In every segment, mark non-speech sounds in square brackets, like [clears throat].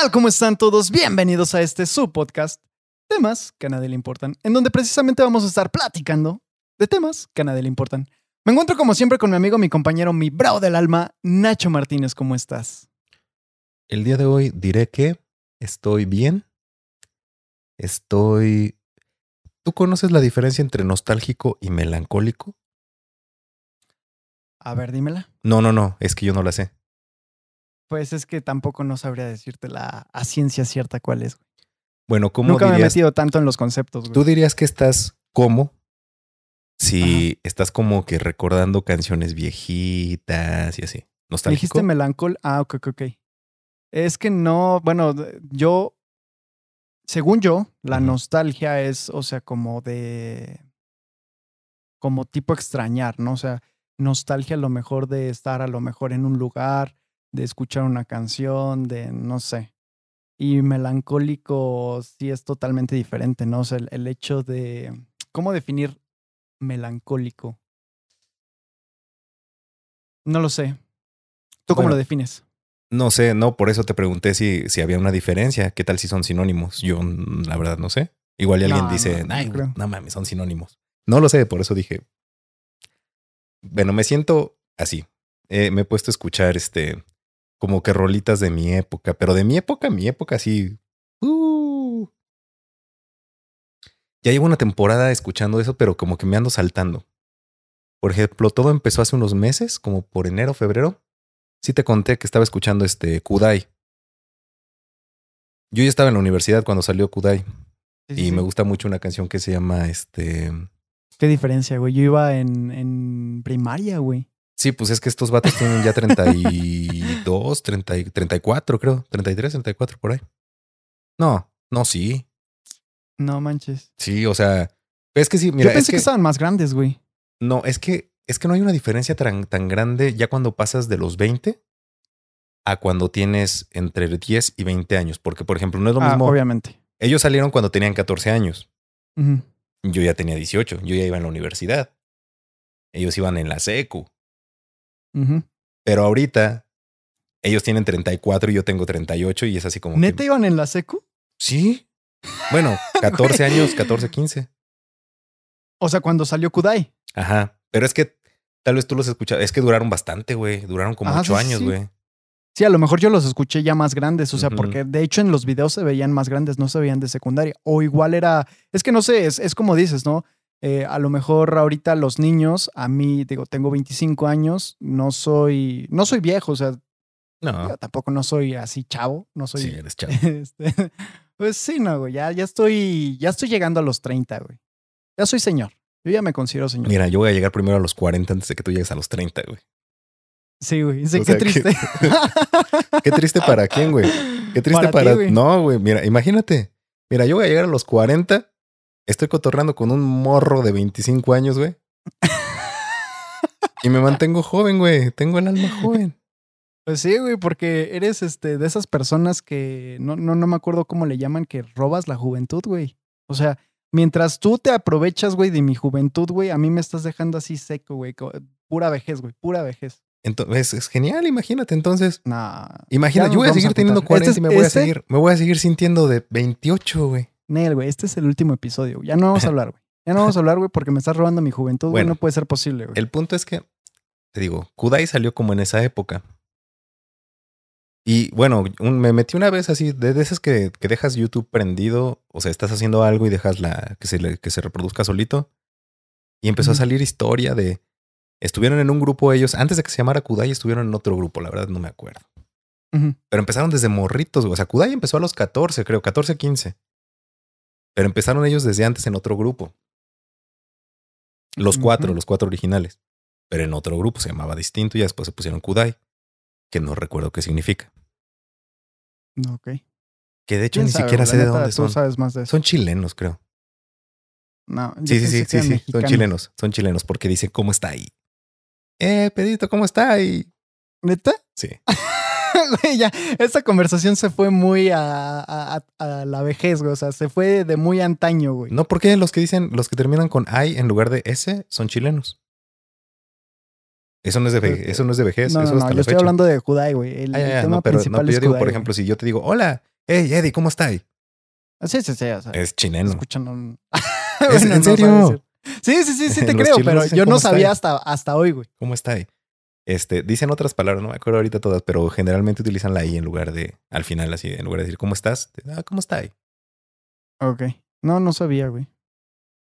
tal? ¿Cómo están todos? Bienvenidos a este su podcast, temas que a nadie le importan, en donde precisamente vamos a estar platicando de temas que a nadie le importan. Me encuentro como siempre con mi amigo, mi compañero, mi bravo del alma, Nacho Martínez. ¿Cómo estás? El día de hoy diré que estoy bien. Estoy... ¿Tú conoces la diferencia entre nostálgico y melancólico? A ver, dímela. No, no, no, es que yo no la sé. Pues es que tampoco no sabría decirte la a ciencia cierta cuál es. güey. Bueno, ¿cómo Nunca me he metido tanto en los conceptos. güey. Tú dirías que estás como si estás como que recordando canciones viejitas y así. ¿Me ¿Nostálgico? dijiste melancol? Ah, ok, ok, ok. Es que no, bueno, yo, según yo, la nostalgia es, o sea, como de, como tipo extrañar, ¿no? O sea, nostalgia a lo mejor de estar a lo mejor en un lugar, de escuchar una canción, de, no sé. Y melancólico sí es totalmente diferente, ¿no? O sea, el, el hecho de, ¿cómo definir melancólico? No lo sé. ¿Tú cómo Bueno, lo defines? No sé, no, por eso te pregunté si, si había una diferencia. ¿Qué tal si son sinónimos? Yo, mm, la verdad, no sé. Igual y alguien No, dice, ay, no mames, son sinónimos. No lo sé, por eso dije. Bueno, me siento así. Eh, me he puesto a escuchar este, como que rolitas de mi época, pero de mi época, mi época así. uh. Ya llevo una temporada escuchando eso, pero como que me ando saltando. Por ejemplo, todo empezó hace unos meses, como por enero, febrero. Sí te conté que estaba escuchando este Kudai. Yo ya estaba en la universidad cuando salió Kudai Sí, sí, y sí. me gusta mucho una canción que se llama este. ¿Qué diferencia, güey? Yo iba en, en primaria, güey. Sí, pues es que estos vatos tienen ya 32, 30, y- 34, creo. 33, 34 por ahí. No, no, sí. No manches. Sí, o sea, es que sí, mira, Yo pensé es que... que, estaban más grandes, güey. no, es que es que no hay una diferencia tan, tan grande ya cuando pasas de los 20 a cuando tienes entre 10 y 20 años, porque por ejemplo, no es lo Ah, mismo. obviamente. Ellos salieron cuando tenían 14 años. Yo ya tenía 18, yo ya iba en la universidad. Ellos iban en la secu. Pero ahorita ellos tienen 34 y yo tengo 38 y es así como... que- ¿Neta iban en la secu? sí. Bueno, [laughs] 14 años, 14, 15. O sea, cuando salió Kudai. Ajá. Pero es que tal vez tú los escuchas. Es que duraron bastante, güey. Duraron como Ajá, 8 sí, sí, años, sí. güey. Sí, a lo mejor yo los escuché ya más grandes, o sea, porque de hecho en los videos se veían más grandes, no se veían de secundaria. O igual era, es que no sé, es, es como dices, ¿no? Eh, a lo mejor ahorita los niños, a mí, digo, tengo 25 años, no soy, no soy viejo, o sea, No. yo tampoco no soy así chavo, no soy... Sí, eres [laughs] chavo. Este, pues sí, no, güey. Ya, ya estoy, ya estoy llegando a los 30, güey. Ya soy señor. Yo ya me considero señor. Mira, yo voy a llegar primero a los 40 antes de que tú llegues a los 30, güey. Sí, güey. Sí, O qué sea, triste. [laughs] Qué triste para quién, güey. Qué triste Para ti, güey. no, güey. Mira, imagínate. Mira, yo voy a llegar a los 40. Estoy cotorreando con un morro de 25 años, güey. [laughs] Y me mantengo joven, güey. Tengo el alma joven. Pues sí, güey, porque eres este, de esas personas que no, no, no me acuerdo cómo le llaman, que robas la juventud, güey. O sea, mientras tú te aprovechas, güey, de mi juventud, güey, a mí me estás dejando así seco, güey. Pura vejez, güey, pura vejez. Entonces, es genial, imagínate. Entonces, Nah. imagina, Ya yo voy a seguir teniendo emputar. 40 Este y me voy a este- seguir, me voy a seguir sintiendo de 28, güey. Nel, güey, este es el último episodio. güey. Ya no vamos a [laughs] hablar, güey. Ya no vamos a hablar, güey, porque me estás robando mi juventud, güey. No puede ser posible, güey. El punto es que, te digo, Kudai salió como en esa época. Y bueno, un- me metí una vez así, de, de esas que, que dejas YouTube prendido, o sea, estás haciendo algo y dejas la que se, que se reproduzca solito. Y empezó a salir historia de, estuvieron en un grupo ellos, antes de que se llamara Kudai, estuvieron en otro grupo, la verdad no me acuerdo. Pero empezaron desde morritos, güey. o sea, Kudai empezó a los 14, creo, 14, 15. Pero empezaron ellos desde antes en otro grupo. Los cuatro, los cuatro originales. Pero en otro grupo se llamaba distinto y después se pusieron Kudai, que no recuerdo qué significa. Ok. Que de hecho ¿Quién ni sabe, siquiera sé de dónde son. sabes más de eso. Son chilenos, creo. No, Sí, sí, sí, sí, sí. Son chilenos, son chilenos porque dicen cómo está ahí. Eh, Pedito, ¿cómo está ahí? ¿Neta? Sí. [laughs] Güey, ya, esta conversación se fue muy a, a- a- a la vejez, güey. O sea, se fue de muy antaño, güey. No, porque los que dicen, los que terminan con I en lugar de S son chilenos. Eso no es de vejez, eso no es de vejez. No, eso no, hasta no, la yo estoy fecha. hablando de Kudai, güey. El, Ah, ya, el ya, tema no, pero, no, principal pero es yo digo, Kudai, por ejemplo, si yo te digo, hola, hey, Eddie, ¿cómo estás? Sí, sí, sí. O sea, Es chileno. escuchan un... ¿Es- [laughs] Bueno, en serio? Sí, sí, sí, sí [laughs] te creo, pero yo no sabía hasta, hasta hoy, güey. ¿Cómo está? Este, dicen otras palabras, no me acuerdo ahorita todas, pero generalmente utilizan la I en lugar de, al final, así, en lugar de decir, ¿cómo estás? Ah, ¿cómo está? Ok. No, no sabía, güey.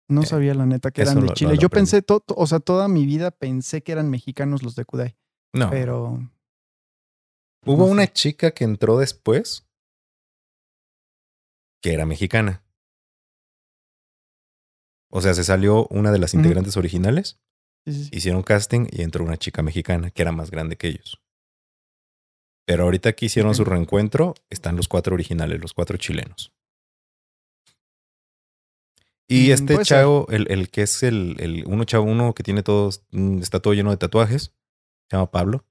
No Eh, sabía, la neta, que eran de lo- Chile. lo Yo aprendí. pensé, to- to- o sea, toda mi vida pensé que eran mexicanos los de Kudai. No. Pero Hubo no una sé. chica que entró después que era mexicana. O sea, se salió una de las integrantes originales, sí, sí, sí. hicieron casting y entró una chica mexicana que era más grande que ellos. Pero ahorita que hicieron su reencuentro, están los cuatro originales, los cuatro chilenos. Y Mm, este chavo, el, el que es el, el uno chavo, uno que tiene todos, mm, está todo lleno de tatuajes, se llama Pablo.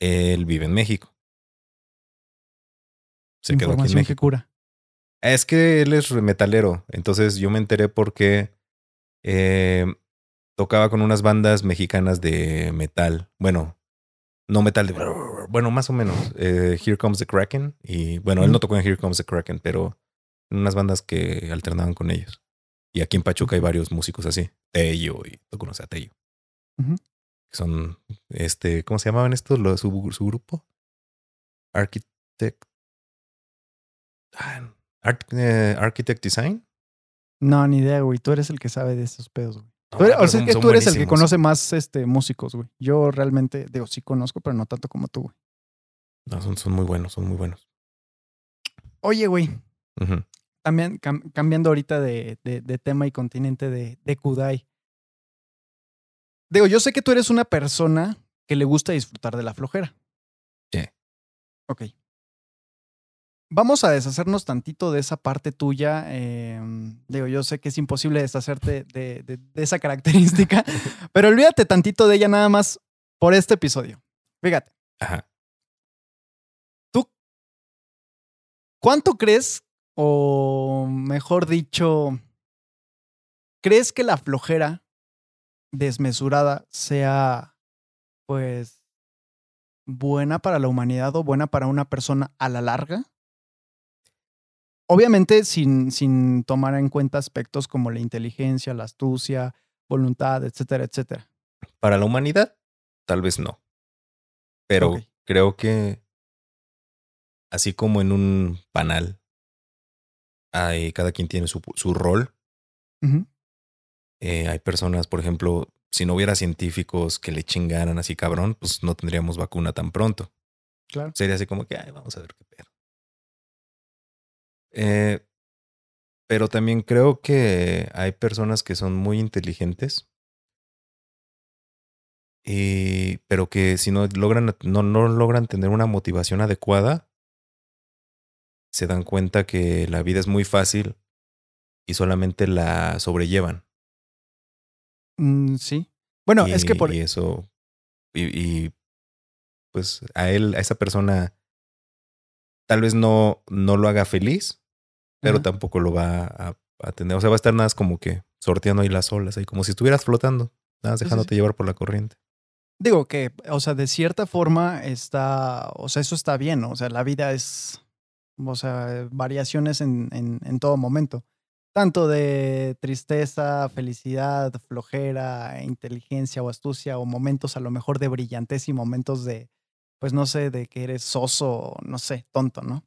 Él vive en México. Se quedó aquí en Información que México. cura. Es que él es metalero. Entonces yo me enteré porque eh, tocaba con unas bandas mexicanas de metal. Bueno, no metal de. Bueno, más o menos. eh, Here Comes the Kraken. Y bueno, él no tocó en Here Comes the Kraken, pero en unas bandas que alternaban con ellos. Y aquí en Pachuca hay varios músicos así. Tello, y tú conoces a Tello. Que son, este, ¿cómo se llamaban estos? Los, su, su grupo. Architect. Ah, eh, Architect Design. No, ni idea, güey. Tú eres el que sabe de esos pedos, güey. Tú eres- o sea, es que tú eres el que conoce más este, músicos, güey. Yo realmente, digo, sí conozco, pero no tanto como tú, güey. No, son, son muy buenos, son muy buenos. Oye, güey, también cam- cambiando ahorita de, de- de tema y continente de, de Kudai. Digo, yo sé que tú eres una persona que le gusta disfrutar de la flojera. Sí. Ok. Vamos a deshacernos tantito de esa parte tuya. eh, digo, yo sé que es imposible deshacerte de, de- de esa característica, [laughs] pero olvídate tantito de ella nada más por este episodio. Fíjate, Ajá. ¿cuánto crees, o mejor dicho, crees que la flojera desmesurada sea, pues, buena para la humanidad o buena para una persona a la larga? Obviamente sin, sin tomar en cuenta aspectos como la inteligencia, la astucia, voluntad, etcétera, etcétera. Para la humanidad, tal vez no. Pero creo que así como en un panal, hay, cada quien tiene su, su rol. Eh, hay personas, por ejemplo, si no hubiera científicos que le chingaran así cabrón, pues no tendríamos vacuna tan pronto. Claro. Sería así como que, ay, vamos a ver qué pedo. Eh, pero también creo que hay personas que son muy inteligentes. Y, pero que si no logran, no, no logran tener una motivación adecuada, se dan cuenta que la vida es muy fácil y solamente la sobrellevan. Mm, sí. Bueno, y, es que por... y eso, y, y, pues a él, a esa persona, tal vez no, no lo haga feliz, pero Ajá. tampoco lo va a, a tener. O sea, va a estar nada más como que sorteando ahí las olas, ahí como si estuvieras flotando, nada más sí, dejándote sí. llevar por la corriente. Digo que, o sea, de cierta forma está, o sea, eso está bien, ¿no? o sea, la vida es, o sea, variaciones en, en, en todo momento, tanto de tristeza, felicidad, flojera, inteligencia o astucia, o momentos a lo mejor de brillantez y momentos de, pues no sé, de que eres soso, no sé, tonto, ¿no?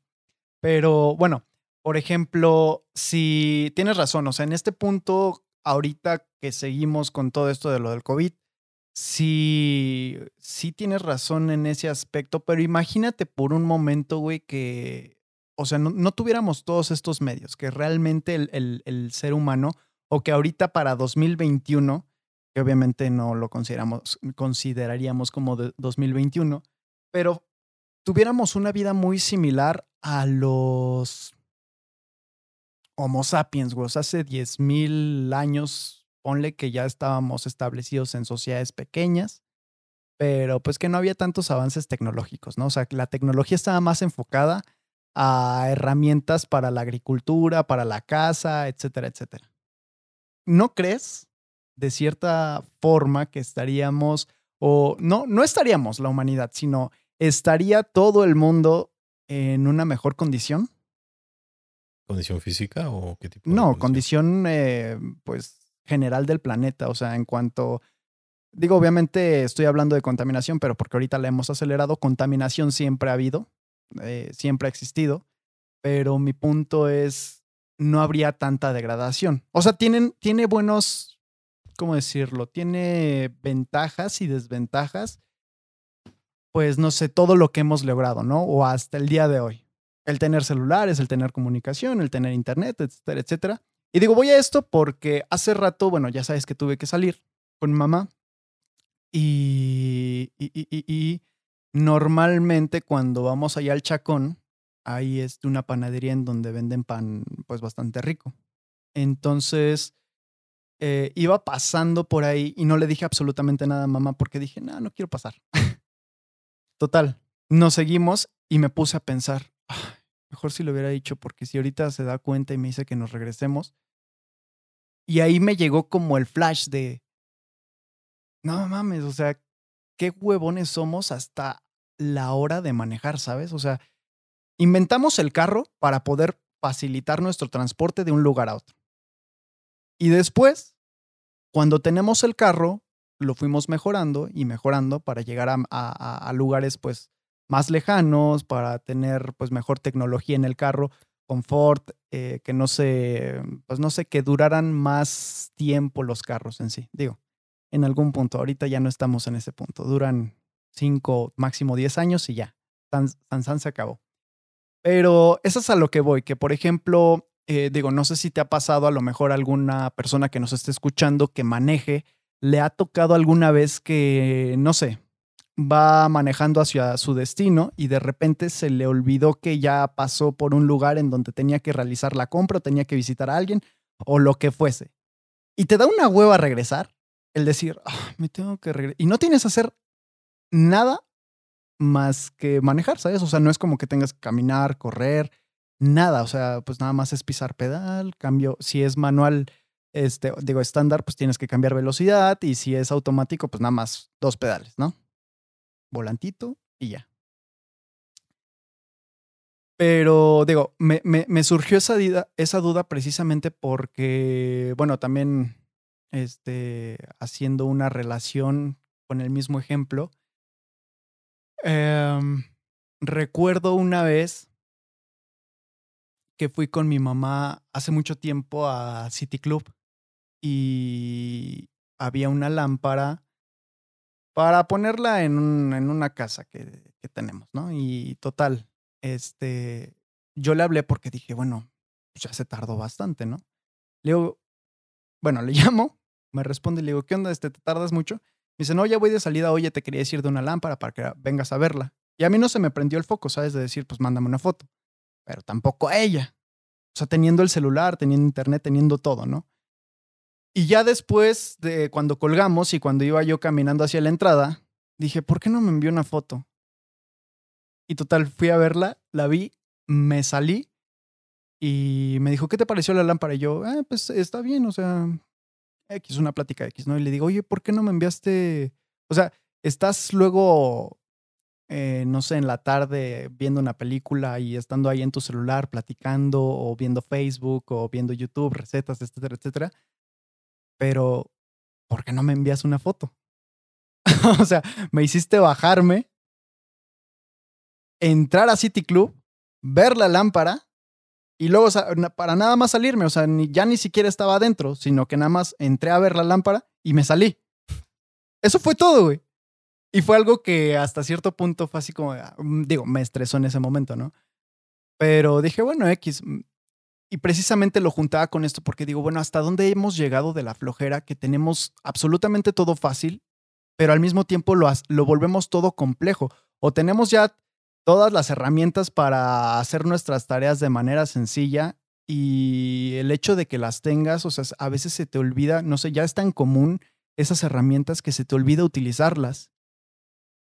Pero bueno, por ejemplo, si tienes razón, o sea, en este punto, ahorita que seguimos con todo esto de lo del COVID, sí, sí tienes razón en ese aspecto, pero imagínate por un momento, güey, que, o sea, no, no tuviéramos todos estos medios, que realmente el, el- el ser humano, o que ahorita para 2021, que obviamente no lo consideramos, consideraríamos como de 2021, pero tuviéramos una vida muy similar a los Homo sapiens, güey. O sea, hace 10.000 años, ponle que ya estábamos establecidos en sociedades pequeñas, pero pues que no había tantos avances tecnológicos, ¿no? O sea, la tecnología estaba más enfocada a herramientas para la agricultura, para la casa, etcétera, etcétera. ¿No crees, de cierta forma, que estaríamos o no, no estaríamos la humanidad, sino estaría todo el mundo en una mejor condición. ¿Condición física o qué tipo? no, condición, eh, pues general del planeta, o sea, en cuanto, digo, obviamente estoy hablando de contaminación, pero porque ahorita la hemos acelerado, contaminación siempre ha habido, eh, siempre ha existido, pero mi punto es, no habría tanta degradación. O sea, tienen, tiene buenos, ¿cómo decirlo? Tiene ventajas y desventajas, pues no sé, todo lo que hemos logrado, ¿no? O hasta el día de hoy. El tener celulares, el tener comunicación, el tener internet, etcétera, etcétera. Y digo, voy a esto porque hace rato, bueno, ya sabes que tuve que salir con mamá y, normalmente cuando vamos allá al Chacón, hay este, una panadería en donde venden pan pues bastante rico. Entonces, eh, iba pasando por ahí y no le dije absolutamente nada a mamá porque dije, no, no quiero pasar. [laughs] Total, nos seguimos y me puse a pensar, mejor si lo hubiera dicho porque si ahorita se da cuenta y me dice que nos regresemos. Y ahí me llegó como el flash de, no mames, o sea, qué huevones somos hasta la hora de manejar, ¿sabes? O sea, inventamos el carro para poder facilitar nuestro transporte de un lugar a otro. Y después, cuando tenemos el carro, lo fuimos mejorando y mejorando para llegar a, lugares pues más lejanos, para tener pues mejor tecnología en el carro, confort, eh, que no se, pues no sé, que duraran más tiempo los carros en sí. Digo, en algún punto, ahorita ya no estamos en ese punto, duran 5, máximo 10 años y ya, San, San, se acabó. Pero eso es a lo que voy, que por ejemplo, eh, digo, no sé si te ha pasado a lo mejor alguna persona que nos esté escuchando que maneje, le ha tocado alguna vez que, no sé, va manejando hacia su destino y de repente se le olvidó que ya pasó por un lugar en donde tenía que realizar la compra, tenía que visitar a alguien o lo que fuese. Y te da una hueva regresar, el decir, ah, me tengo que regresar. Y no tienes que hacer nada más que manejar, ¿sabes? O sea, no es como que tengas que caminar, correr, nada. O sea, pues nada más es pisar pedal, cambio, si es manual, este, digo, estándar, pues tienes que cambiar velocidad y si es automático, pues nada más dos pedales, ¿no? Volantito y ya. Pero digo, me, me, surgió esa, esa duda precisamente porque, bueno, también este, haciendo una relación con el mismo ejemplo, Em, recuerdo una vez que fui con mi mamá hace mucho tiempo a City Club y había una lámpara para ponerla en, en una casa que, que, tenemos, ¿no? Y total, este, yo le hablé porque dije, bueno, pues ya se tardó bastante, ¿no? Le digo, bueno, le [laughs] llamo, me responde y le digo, ¿qué onda? Este, ¿Te tardas mucho? Me dice, no, ya voy de salida, oye, te quería decir de una lámpara para que vengas a verla. Y a mí no se me prendió el foco, ¿sabes? De decir, pues mándame una foto. Pero tampoco ella. O sea, teniendo el celular, teniendo internet, teniendo todo, ¿no? Y ya después de cuando colgamos y cuando iba yo caminando hacia la entrada, dije, ¿por qué no me envió una foto? Y total, fui a verla, la vi, me salí y me dijo, ¿qué te pareció la lámpara? Y yo, eh, pues está bien, o sea, X, una plática X, ¿no? Y le digo, oye, ¿por qué no me enviaste? O sea, estás luego, eh, no sé, en la tarde viendo una película y estando ahí en tu celular platicando o viendo Facebook o viendo YouTube, recetas, etcétera, etcétera. Pero, ¿por qué no me envías una foto? [laughs] o sea, me hiciste bajarme, entrar a City Club, ver la lámpara y luego, para nada más salirme, o sea, ya ni siquiera estaba adentro, sino que nada más entré a ver la lámpara y me salí. Eso fue todo, güey. Y fue algo que hasta cierto punto fue así como, ah, mm, digo, me estresó en ese momento, ¿no? Pero dije, bueno, X. Y precisamente lo juntaba con esto porque digo, bueno, ¿hasta dónde hemos llegado de la flojera que tenemos absolutamente todo fácil, pero al mismo tiempo lo, lo volvemos todo complejo? O tenemos ya todas las herramientas para hacer nuestras tareas de manera sencilla y el hecho de que las tengas, o sea, a veces se te olvida, no sé, ya es tan común esas herramientas que se te olvida utilizarlas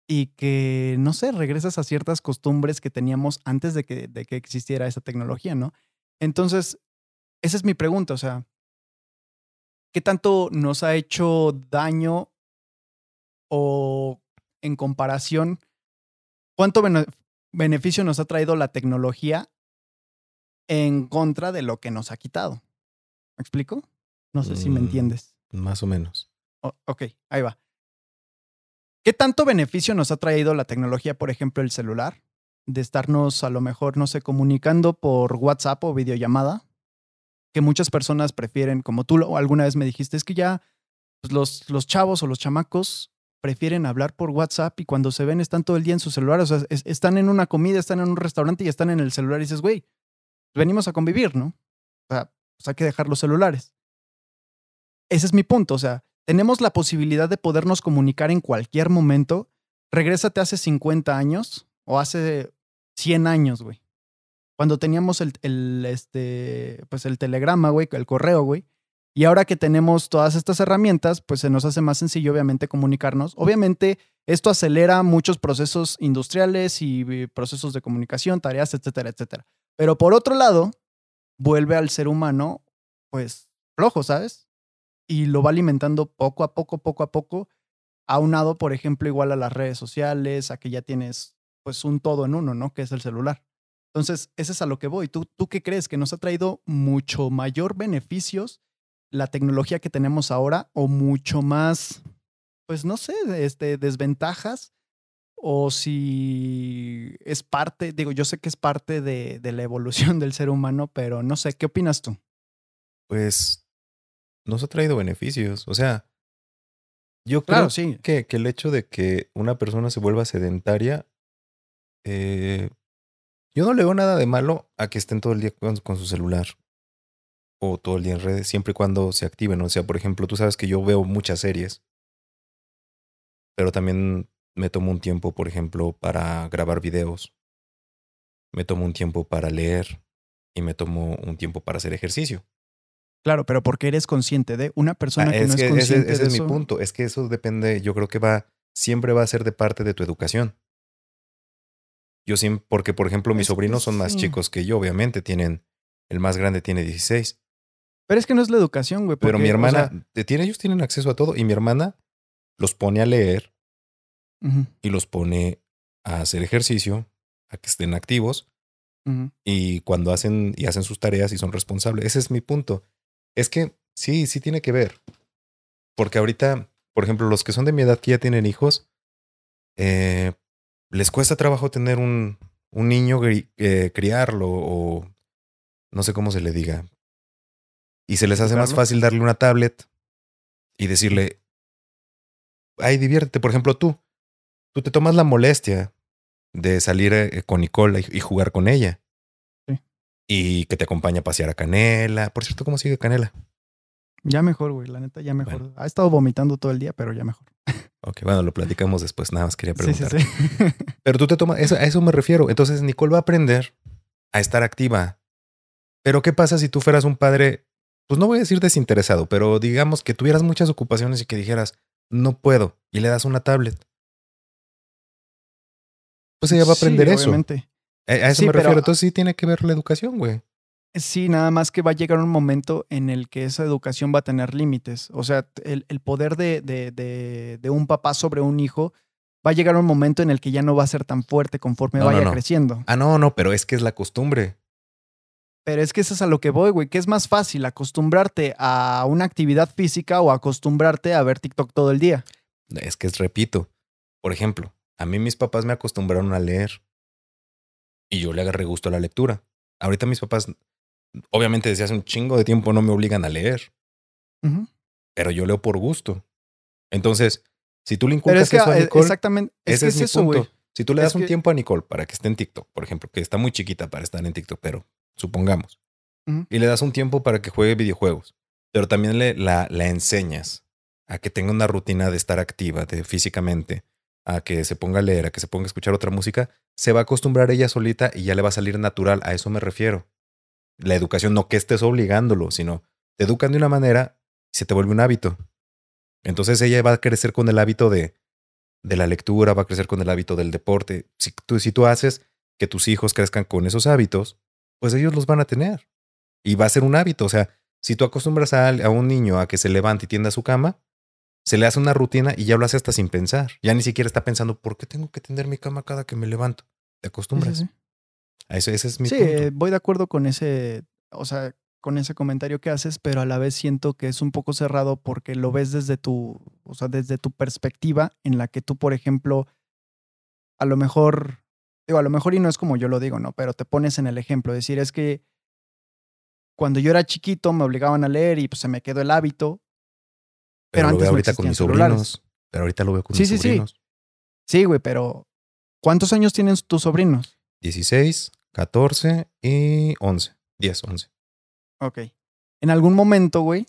y que, no sé, regresas a ciertas costumbres que teníamos antes de que, de que existiera esa tecnología, ¿no? Entonces, esa es mi pregunta, o sea, ¿qué tanto nos ha hecho daño o en comparación, cuánto beneficio nos ha traído la tecnología en contra de lo que nos ha quitado. ¿Me explico? No sé si me Mm, entiendes. Más o menos. O- ok, ahí va. ¿Qué tanto beneficio nos ha traído la tecnología, por ejemplo, el celular? De estarnos a lo mejor, no sé, comunicando por WhatsApp o videollamada. Que muchas personas prefieren, como tú alguna vez me dijiste, es que ya pues, los, los chavos o los chamacos prefieren hablar por WhatsApp y cuando se ven están todo el día en su celular. O sea, es- están en una comida, están en un restaurante y están en el celular y dices, güey, venimos a convivir, ¿no? O sea, pues hay que dejar los celulares. Ese es mi punto. O sea, tenemos la posibilidad de podernos comunicar en cualquier momento. Regrésate hace 50 años o hace 100 años, güey. Cuando teníamos el, el, este, pues el telegrama, güey, el correo, güey. Y ahora que tenemos todas estas herramientas, pues se nos hace más sencillo, obviamente, comunicarnos. Obviamente, esto acelera muchos procesos industriales y eh, procesos de comunicación, tareas, etcétera, etcétera. Pero por otro lado, vuelve al ser humano, pues, flojo, ¿sabes? Y lo va alimentando poco a poco, poco a poco, aunado, por ejemplo, igual a las redes sociales, a que ya tienes, pues, un todo en uno, ¿no? Que es el celular. Entonces, ese es a lo que voy. ¿Tú, ¿Tú qué crees? ¿Que nos ha traído mucho mayor beneficios la tecnología que tenemos ahora o mucho más, pues no sé, este, desventajas? O si es parte, digo, yo sé que es parte de, de la evolución [laughs] del ser humano, pero no sé, ¿qué opinas tú? Pues nos ha traído beneficios. O sea, yo creo Claro, sí. que, que el hecho de que una persona se vuelva sedentaria, eh, yo no le veo nada de malo a que estén todo el día con, con su celular o todo el día en redes, siempre y cuando se activen. O sea, por ejemplo, tú sabes que yo veo muchas series, pero también me tomo un tiempo, por ejemplo, para grabar videos. Me tomo un tiempo para leer y me tomo un tiempo para hacer ejercicio. Claro, pero porque eres consciente de una persona Ah, que no es que consciente ese de es mi punto. Es que eso depende, yo creo que va, siempre va a ser de parte de tu educación. Yo siempre, porque por ejemplo, mis Es que sobrinos son más sí. chicos que yo, obviamente, tienen, el más grande tiene 16. Pero es que no es la educación, güey. Pero mi o hermana, sea, te- tiene, ellos tienen acceso a todo y mi hermana los pone a leer y los pone a hacer ejercicio, a que estén activos y cuando hacen y hacen sus tareas y son responsables. Ese es mi punto. Es que sí, sí tiene que ver. Porque ahorita, por ejemplo, los que son de mi edad que ya tienen hijos, eh, les cuesta trabajo tener un, un niño, eh, criarlo o no sé cómo se le diga. Y se les hace más fácil darle una tablet y decirle, ay, diviértete. Por ejemplo, tú, tú te tomas la molestia de salir eh, con Nicole y, y jugar con ella. Sí. Y que te acompaña a pasear a Canela. Por cierto, ¿cómo sigue Canela? Ya mejor, güey. La neta, ya mejor. Ha estado vomitando todo el día, pero ya mejor. Ok, bueno, lo platicamos después. Nada más quería Sí, sí, preguntar. sí. Pero tú te tomas, eso, a eso me refiero. Entonces Nicole va a aprender a estar activa. Pero ¿qué pasa si tú fueras un padre, pues no voy a decir desinteresado, pero digamos que tuvieras muchas ocupaciones y que dijeras, no puedo, y le das una tablet? Pues ella va a aprender eso. obviamente. A, a eso me refiero. Entonces sí tiene que ver la educación, güey. Sí, nada más que va a llegar un momento en el que esa educación va a tener límites. O sea, el, el poder de, de, de, de un papá sobre un hijo va a llegar un momento en el que ya no va a ser tan fuerte conforme No, vaya no. creciendo. Ah, no, no, pero es que es la costumbre. Pero es que eso es a lo que voy, güey. ¿Qué es más fácil? ¿Acostumbrarte a una actividad física o acostumbrarte a ver TikTok todo el día? Es que es, repito, por ejemplo, a mí mis papás me acostumbraron a leer y yo le agarré gusto a la lectura. Ahorita mis papás, obviamente desde hace un chingo de tiempo no me obligan a leer, pero yo leo por gusto. Entonces, si tú le Pero inculcas es que eso a eh, Nicole, exactamente, es ese que es, mi eso, punto. Si tú le Es das un que- tiempo a Nicole para que esté en TikTok, por ejemplo, que está muy chiquita para estar en TikTok, pero supongamos, y le das un tiempo para que juegue videojuegos, pero también le, la, la enseñas a que tenga una rutina de estar activa de, físicamente, a que se ponga a leer, a que se ponga a escuchar otra música, se va a acostumbrar ella solita y ya le va a salir natural. A eso me refiero. La educación, no que estés obligándolo, sino te educan de una manera y se te vuelve un hábito. Entonces ella va a crecer con el hábito de, de la lectura, va a crecer con el hábito del deporte. Si tú, si tú haces que tus hijos crezcan con esos hábitos, pues ellos los van a tener. Y va a ser un hábito. O sea, si tú acostumbras a, a un niño a que se levante y tienda su cama, se le hace una rutina y ya lo hace hasta sin pensar. Ya ni siquiera está pensando, ¿por qué tengo que tender mi cama cada que me levanto? Te acostumbras. Eso, ese es mi Sí, punto. voy de acuerdo con ese, o sea, con ese comentario que haces, pero a la vez siento que es un poco cerrado porque lo ves desde tu, o sea, desde tu perspectiva en la que tú, por ejemplo, a lo mejor, digo, a lo mejor y no es como yo lo digo, ¿no? Pero te pones en el ejemplo, decir, es que cuando yo era chiquito me obligaban a leer y pues se me quedó el hábito. pero pero lo antes veo no ahorita con mis celulares. sobrinos. Pero ahorita lo veo con Sí, mis sí, sí. sobrinos. Sí, güey, pero ¿cuántos años tienen tus sobrinos? 16, 14 y 11. 10, 11. Ok. En algún momento, güey.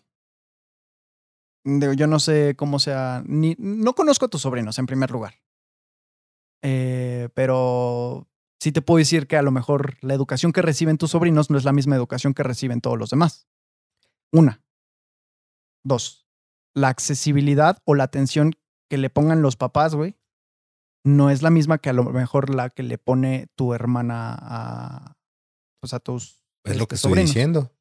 Yo no sé cómo sea. Ni, no conozco a tus sobrinos, en primer lugar. Eh, pero sí te puedo decir que a lo mejor la educación que reciben tus sobrinos no es la misma educación que reciben todos los demás. Una. Dos. La accesibilidad o la atención que le pongan los papás, güey, no es la misma que a lo mejor la que le pone tu hermana a, pues a tus Es lo este, que estoy sobrinos. diciendo.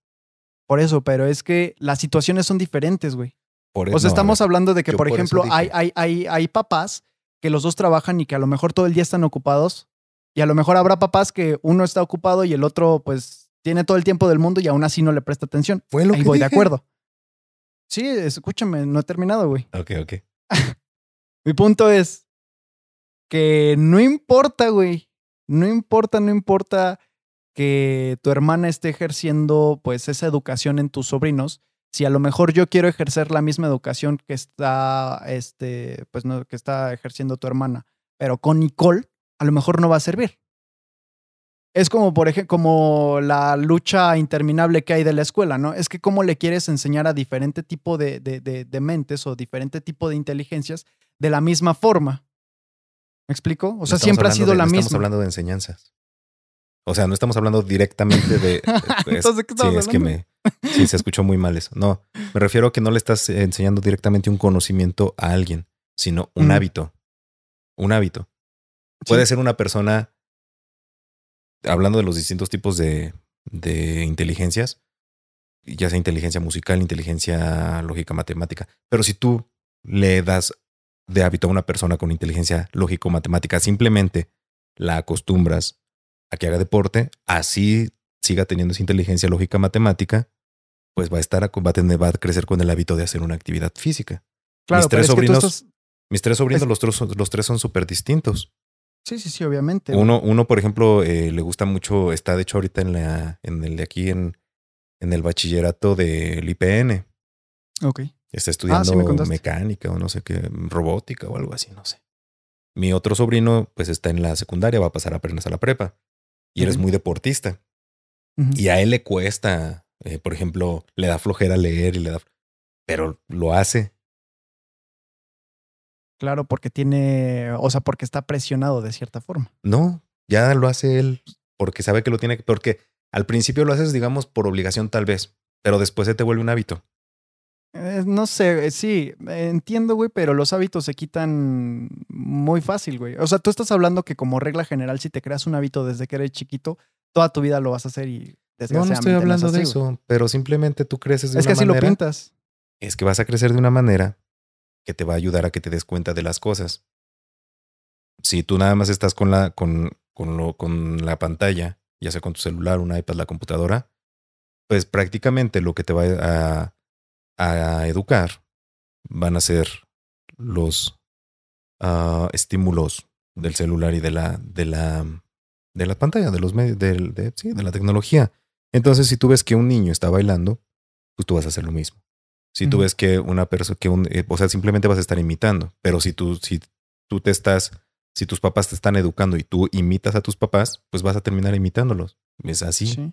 Por eso, pero es que las situaciones son diferentes, güey. Por O sea, no, estamos hablando de que, por por eso ejemplo, hay, hay, hay, hay papás que los dos trabajan y que a lo mejor todo el día están ocupados. Y a lo mejor habrá papás que uno está ocupado y el otro, pues, tiene todo el tiempo del mundo y aún así no le presta atención. Fue lo Ahí que voy de dije. acuerdo. Sí, escúchame, no he terminado, güey. Ok, ok. [laughs] Mi punto es que no importa, güey. No importa, no importa que tu hermana esté ejerciendo pues esa educación en tus sobrinos. Si a lo mejor yo quiero ejercer la misma educación que está, este, pues no, que está ejerciendo tu hermana, pero con Nicole, a lo mejor no va a servir. Es como, por ejemplo, como la lucha interminable que hay de la escuela, ¿no? Es que cómo le quieres enseñar a diferente tipo de, de, de, de mentes o diferente tipo de inteligencias de la misma forma. ¿Me explico? O No sea, siempre ha hablando sido de- la no misma. Estamos hablando de enseñanzas. O sea, no estamos hablando directamente de. [laughs] es- Entonces, ¿de qué sí, estamos es que me. Sí, se [laughs] escuchó muy mal eso. No, me refiero a que no le estás enseñando directamente un conocimiento a alguien, sino un Ujú. hábito. Un hábito. Puede ser una persona, hablando de los distintos tipos de, de inteligencias, ya sea inteligencia musical, inteligencia lógica, matemática, pero si tú le das de hábito a una persona con inteligencia lógico-matemática, simplemente la acostumbras a que haga deporte, así siga teniendo esa inteligencia lógica matemática, pues va a estar, va a tener, va a crecer con el hábito de hacer una actividad física. Claro, mis tres sobrinos- estás- Mis tres sobrinos, Es- los, tres, son- los tres son súper distintos. Sí, sí, sí, obviamente. Uno, uno, por ejemplo, eh, le gusta mucho, está de hecho ahorita en la, en el de aquí en, en el bachillerato del IPN. Ok. Está Ah, estudiando sí me contaste. mecánica o no sé qué, robótica o algo así, no sé. Mi otro sobrino, pues está en la secundaria, va a pasar apenas a la prepa. Y él es Ok. muy deportista. Y a él le cuesta, eh, por ejemplo, le da flojera leer y le da. Pero lo hace. Claro, porque tiene, o sea, porque está presionado de cierta forma. No, ya lo hace él porque sabe que lo tiene que. Porque al principio lo haces, digamos, por obligación, tal vez. Pero después se te vuelve un hábito. Eh, no sé, eh, sí, entiendo, güey, pero los hábitos se quitan muy fácil, güey. O sea, tú estás hablando que como regla general, si te creas un hábito desde que eres chiquito, toda tu vida lo vas a hacer y No, no desgraciadamente estoy es hablando de así, güey. eso, pero simplemente tú creces de Es que una así lo pintas. es que vas a crecer de una manera que te va a ayudar a que te des cuenta de las cosas. Si tú nada más estás con la, con, con, lo, con la pantalla, ya sea con tu celular, un iPad, la computadora, pues prácticamente lo que te va a, a educar van a ser los ah, estímulos del celular y de la, de la, de la pantalla, de los medios, de, sí, de la tecnología. Entonces, si tú ves que un niño está bailando, pues tú vas a hacer lo mismo. Si tú ves que una persona, que un, eh, o sea, simplemente vas a estar imitando. Pero si tú, si tú te estás, si tus papás te están educando y tú imitas a tus papás, pues vas a terminar imitándolos. Es así. Sí.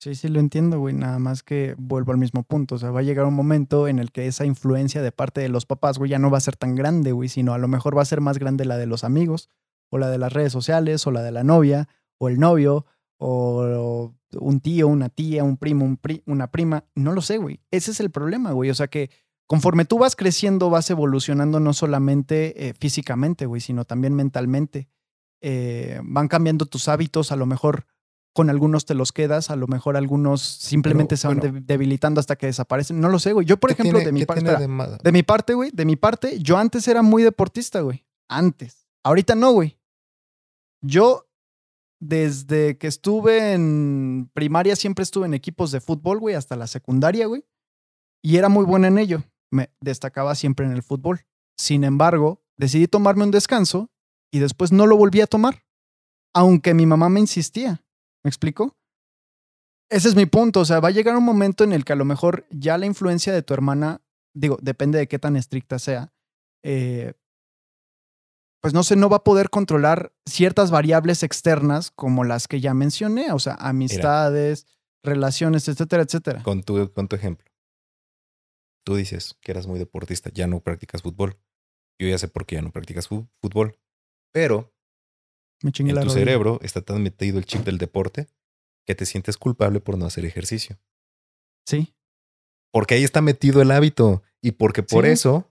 Sí, sí, lo entiendo, güey. Nada más que vuelvo al mismo punto. O sea, va a llegar un momento en el que esa influencia de parte de los papás, güey, ya no va a ser tan grande, güey, sino a lo mejor va a ser más grande la de los amigos, o la de las redes sociales, o la de la novia, o el novio, o un tío, una tía, un primo, un pri- una prima. No lo sé, güey. Ese es el problema, güey. O sea que conforme tú vas creciendo, vas evolucionando no solamente eh, físicamente, güey, sino también mentalmente. Eh, van cambiando tus hábitos, a lo mejor con algunos te los quedas, a lo mejor algunos simplemente Pero, se van bueno. debilitando hasta que desaparecen. No lo sé, güey. Yo, por ¿Qué ejemplo, tiene- de mi parte, de de mi parte, güey, de mi parte, yo antes era muy deportista, güey. Antes. Ahorita no, güey. Yo, desde que estuve en primaria, siempre estuve en equipos de fútbol, güey, hasta la secundaria, güey. Y era muy buena en ello. Me destacaba siempre en el fútbol. Sin embargo, decidí tomarme un descanso y después no lo volví a tomar. Aunque mi mamá me insistía. ¿Me explico? Ese es mi punto. O sea, va a llegar un momento en el que a lo mejor ya la influencia de tu hermana, digo, depende de qué tan estricta sea, eh, pues no sé, no va a poder controlar ciertas variables externas como las que ya mencioné, o sea, amistades, relaciones, etcétera, etcétera. Con tu, con tu ejemplo. Tú dices que eras muy deportista, ya no practicas fútbol. Yo ya sé por qué ya no practicas fútbol. Pero Me en la tu rodilla. cerebro está tan metido el chip del deporte que te sientes culpable por no hacer ejercicio. Sí. Porque ahí está metido el hábito y porque por Sí. eso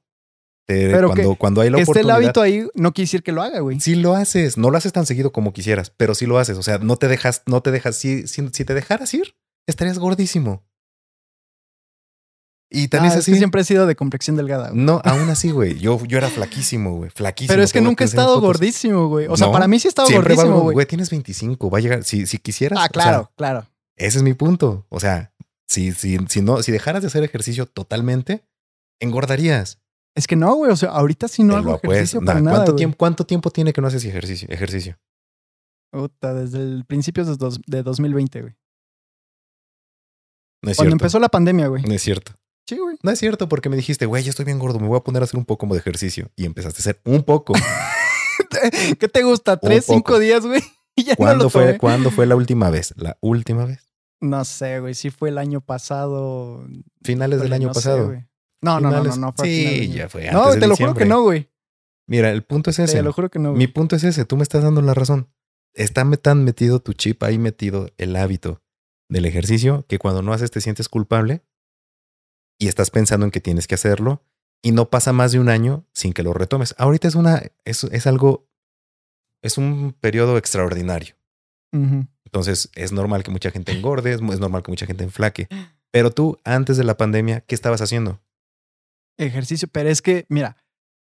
te- Pero cuando, cuando hay la Que esté el oportunidad hábito ahí no quiere decir que lo haga, güey. Sí lo haces, no lo haces tan seguido como quisieras, pero sí lo haces. O sea, no te dejas, no te dejas. Si, si, si te dejaras ir, estarías gordísimo. Y tan Ah, es así. que siempre he sido de complexión delgada. güey. No, aún así, güey. Yo, yo era flaquísimo, güey. Flaquísimo. Pero es que nunca he estado gordísimo, güey. O sea, No, para mí sí he estado va gordísimo, güey. Tienes 25, va a llegar. Si, si quisieras. Ah, o sea, claro, claro. ese es mi punto. O sea, si, si, si no, si dejaras de hacer ejercicio totalmente, engordarías. Es que no, güey. O sea, ahorita sí no Te hago ejercicio nah, para nada, ¿cuánto, güey. tiempo, ¿Cuánto tiempo tiene que no haces ejercicio? Ejercicio. Puta, desde el principio de, dos- de 2020, güey. No es Cuando cierto. empezó la pandemia, güey. No es cierto. Sí, güey. No es cierto porque me dijiste, güey, yo estoy bien gordo, me voy a poner a hacer un poco de ejercicio. Y empezaste a hacer un poco. [laughs] ¿Qué te gusta? ¿Tres, cinco días, güey? [laughs] Y ya no ¿Cuándo, lo fue. ¿Cuándo fue la última vez? ¿La última vez? No sé, güey. Sí fue el año pasado. Finales del año no sé, pasado. güey. no, no, no, no, no. fue Sí, ya fue antes No, de te lo juro que no, güey. Mira, el punto es ese. Te lo juro que no. güey. Mi punto es ese. Tú me estás dando la razón. Está tan metido tu chip ahí metido el hábito del ejercicio que cuando no haces te sientes culpable y estás pensando en que tienes que hacerlo y no pasa más de un año sin que lo retomes. Ahorita es una, es, es algo, es un periodo extraordinario. Entonces es normal que mucha gente engorde, es, normal que mucha gente enflaque. Pero tú, antes de la pandemia, ¿qué estabas haciendo? Ejercicio, pero es que, mira,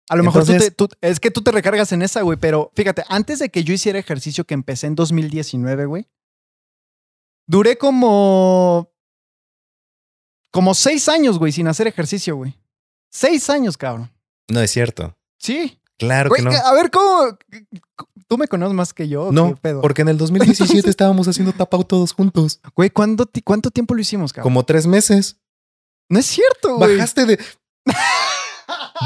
a lo mejor tú te- tú- es que tú te recargas en esa, güey, pero fíjate, antes de que yo hiciera ejercicio que empecé en 2019, güey, duré como, como seis años, güey, sin hacer ejercicio, güey. Seis años, cabrón. No es cierto. Sí. Claro Güey, que no. a ver, ¿cómo? ¿Tú me conoces más que yo? No, qué pedo? porque en el 2017 [laughs] estábamos haciendo tapao todos juntos. Güey, ¿cuándo ti- ¿cuánto tiempo lo hicimos, cabrón? Como tres meses. No es cierto, güey. Bajaste de. [laughs]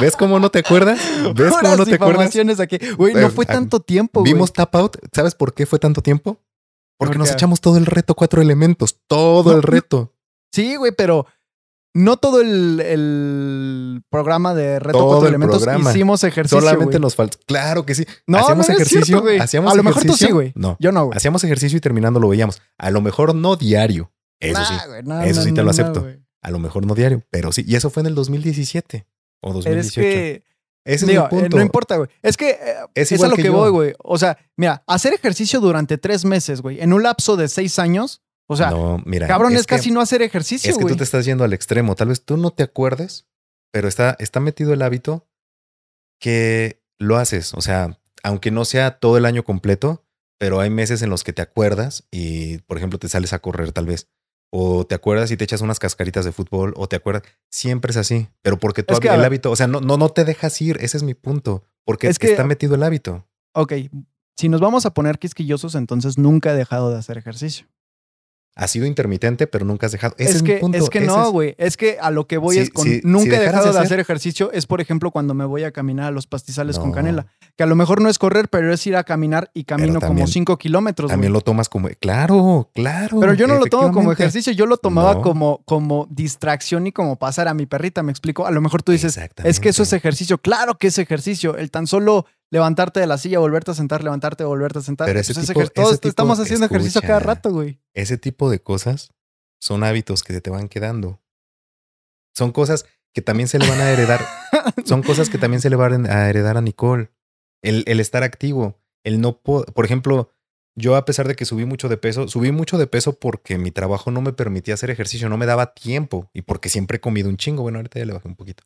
¿Ves cómo no te acuerdas? ¿Ves cómo no te acuerdas? aquí. Güey, no Eh, fue ah, tanto tiempo, güey. Vimos tap out. ¿Sabes por qué fue tanto tiempo? Porque ¿Por nos echamos todo el reto, cuatro elementos. Todo No, el reto. Sí, güey, pero no todo el, el programa de Reto Todo Cuatro el Elementos programa. hicimos ejercicio, Solamente güey. nos falta. Claro que sí. No, hacíamos no, es ejercicio. cierto, güey. hacíamos A lo mejor tú ejercicio. sí, güey. No. Yo no, güey. Hacíamos ejercicio y terminando lo veíamos. A lo mejor no diario. Eso sí. Nah, güey, no, Eso no, sí te no, lo acepto. A lo mejor no diario. Pero sí. Y eso fue en el 2017 o Pero 2018. es que, Ese es digo, mi eh, punto. no importa, güey. Es que eh, Es es, a lo que que, voy, güey. O sea, mira, hacer ejercicio durante tres meses, güey, en un lapso de seis años, o sea, no, mira. cabrón, es, que- casi no hacer ejercicio, Es que güey. tú te estás yendo al extremo. Tal vez tú no te acuerdes, pero está, está metido el hábito que lo haces. O sea, aunque no sea todo el año completo, pero hay meses en los que te acuerdas y, por ejemplo, te sales a correr tal vez. O te acuerdas y te echas unas cascaritas de fútbol, o te acuerdas. Siempre es así. Pero porque tú Es que, el hábito, o sea, no, no, no te dejas ir. Ese es mi punto. Porque Es que- está metido el hábito. Ok, si nos vamos a poner quisquillosos, entonces nunca he dejado de hacer ejercicio. Ha sido intermitente, pero nunca has dejado. Ese es, es, mi que, punto. es que Ese no, es- güey. Es que a lo que voy es con si- si nunca he dejado de hacer- hacer ejercicio. Es, por ejemplo, cuando me voy a caminar a los pastizales con canela. Que a lo mejor no es correr, pero es ir a caminar y camino también- como cinco kilómetros. También lo tomas como. Claro, claro. Pero yo no lo tomo como ejercicio, yo lo tomaba No. como, como distracción y como pasar a mi perrita, me explico. A lo mejor tú dices, es que eso es ejercicio. Claro que es ejercicio. El tan solo levantarte de la silla, volverte a sentar, levantarte, volverte a sentar. Pero pues ese tipo- Todos ese tipo- estamos haciendo ejercicio cada rato, güey. Ese tipo de cosas son hábitos que se te van quedando. Son cosas que también se le van a heredar. [laughs] son cosas que también se le van a heredar a Nicole. El, el estar activo. El no po- Por ejemplo, Yo a pesar de que subí mucho de peso, subí mucho de peso porque mi trabajo no me permitía hacer ejercicio, no me daba tiempo y porque siempre he comido un chingo. Bueno, ahorita ya le bajé un poquito.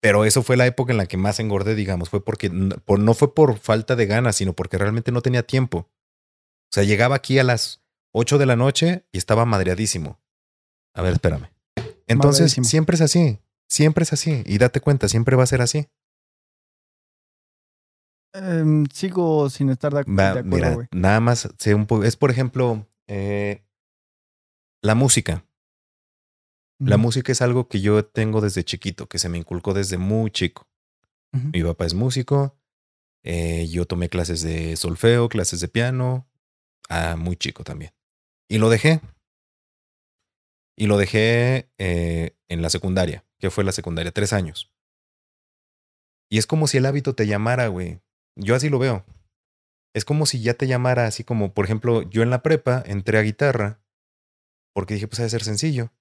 Pero eso fue la época en la que más engordé, digamos. Fue porque no fue por falta de ganas, sino porque realmente no tenía tiempo. O sea, llegaba aquí a las 8 de la noche y estaba madreadísimo. A ver, espérame. Entonces, siempre es así. Siempre es así. Y date cuenta, siempre va a ser así. Em, sigo sin estar de, acuerdo, mira, Nada más sé un. Es, por ejemplo, eh, la música. La música es algo que yo tengo desde chiquito, que se me inculcó desde muy chico. Mi papá es músico. Eh, yo tomé clases de solfeo, clases de piano, ah, muy chico también. Y lo dejé. Y lo dejé eh, en la secundaria, que fue la secundaria, tres años. Y es como si el hábito te llamara, güey. Yo así lo veo. Es como si ya te llamara así como, por ejemplo, yo en la prepa entré a guitarra porque dije, pues debe ser sencillo.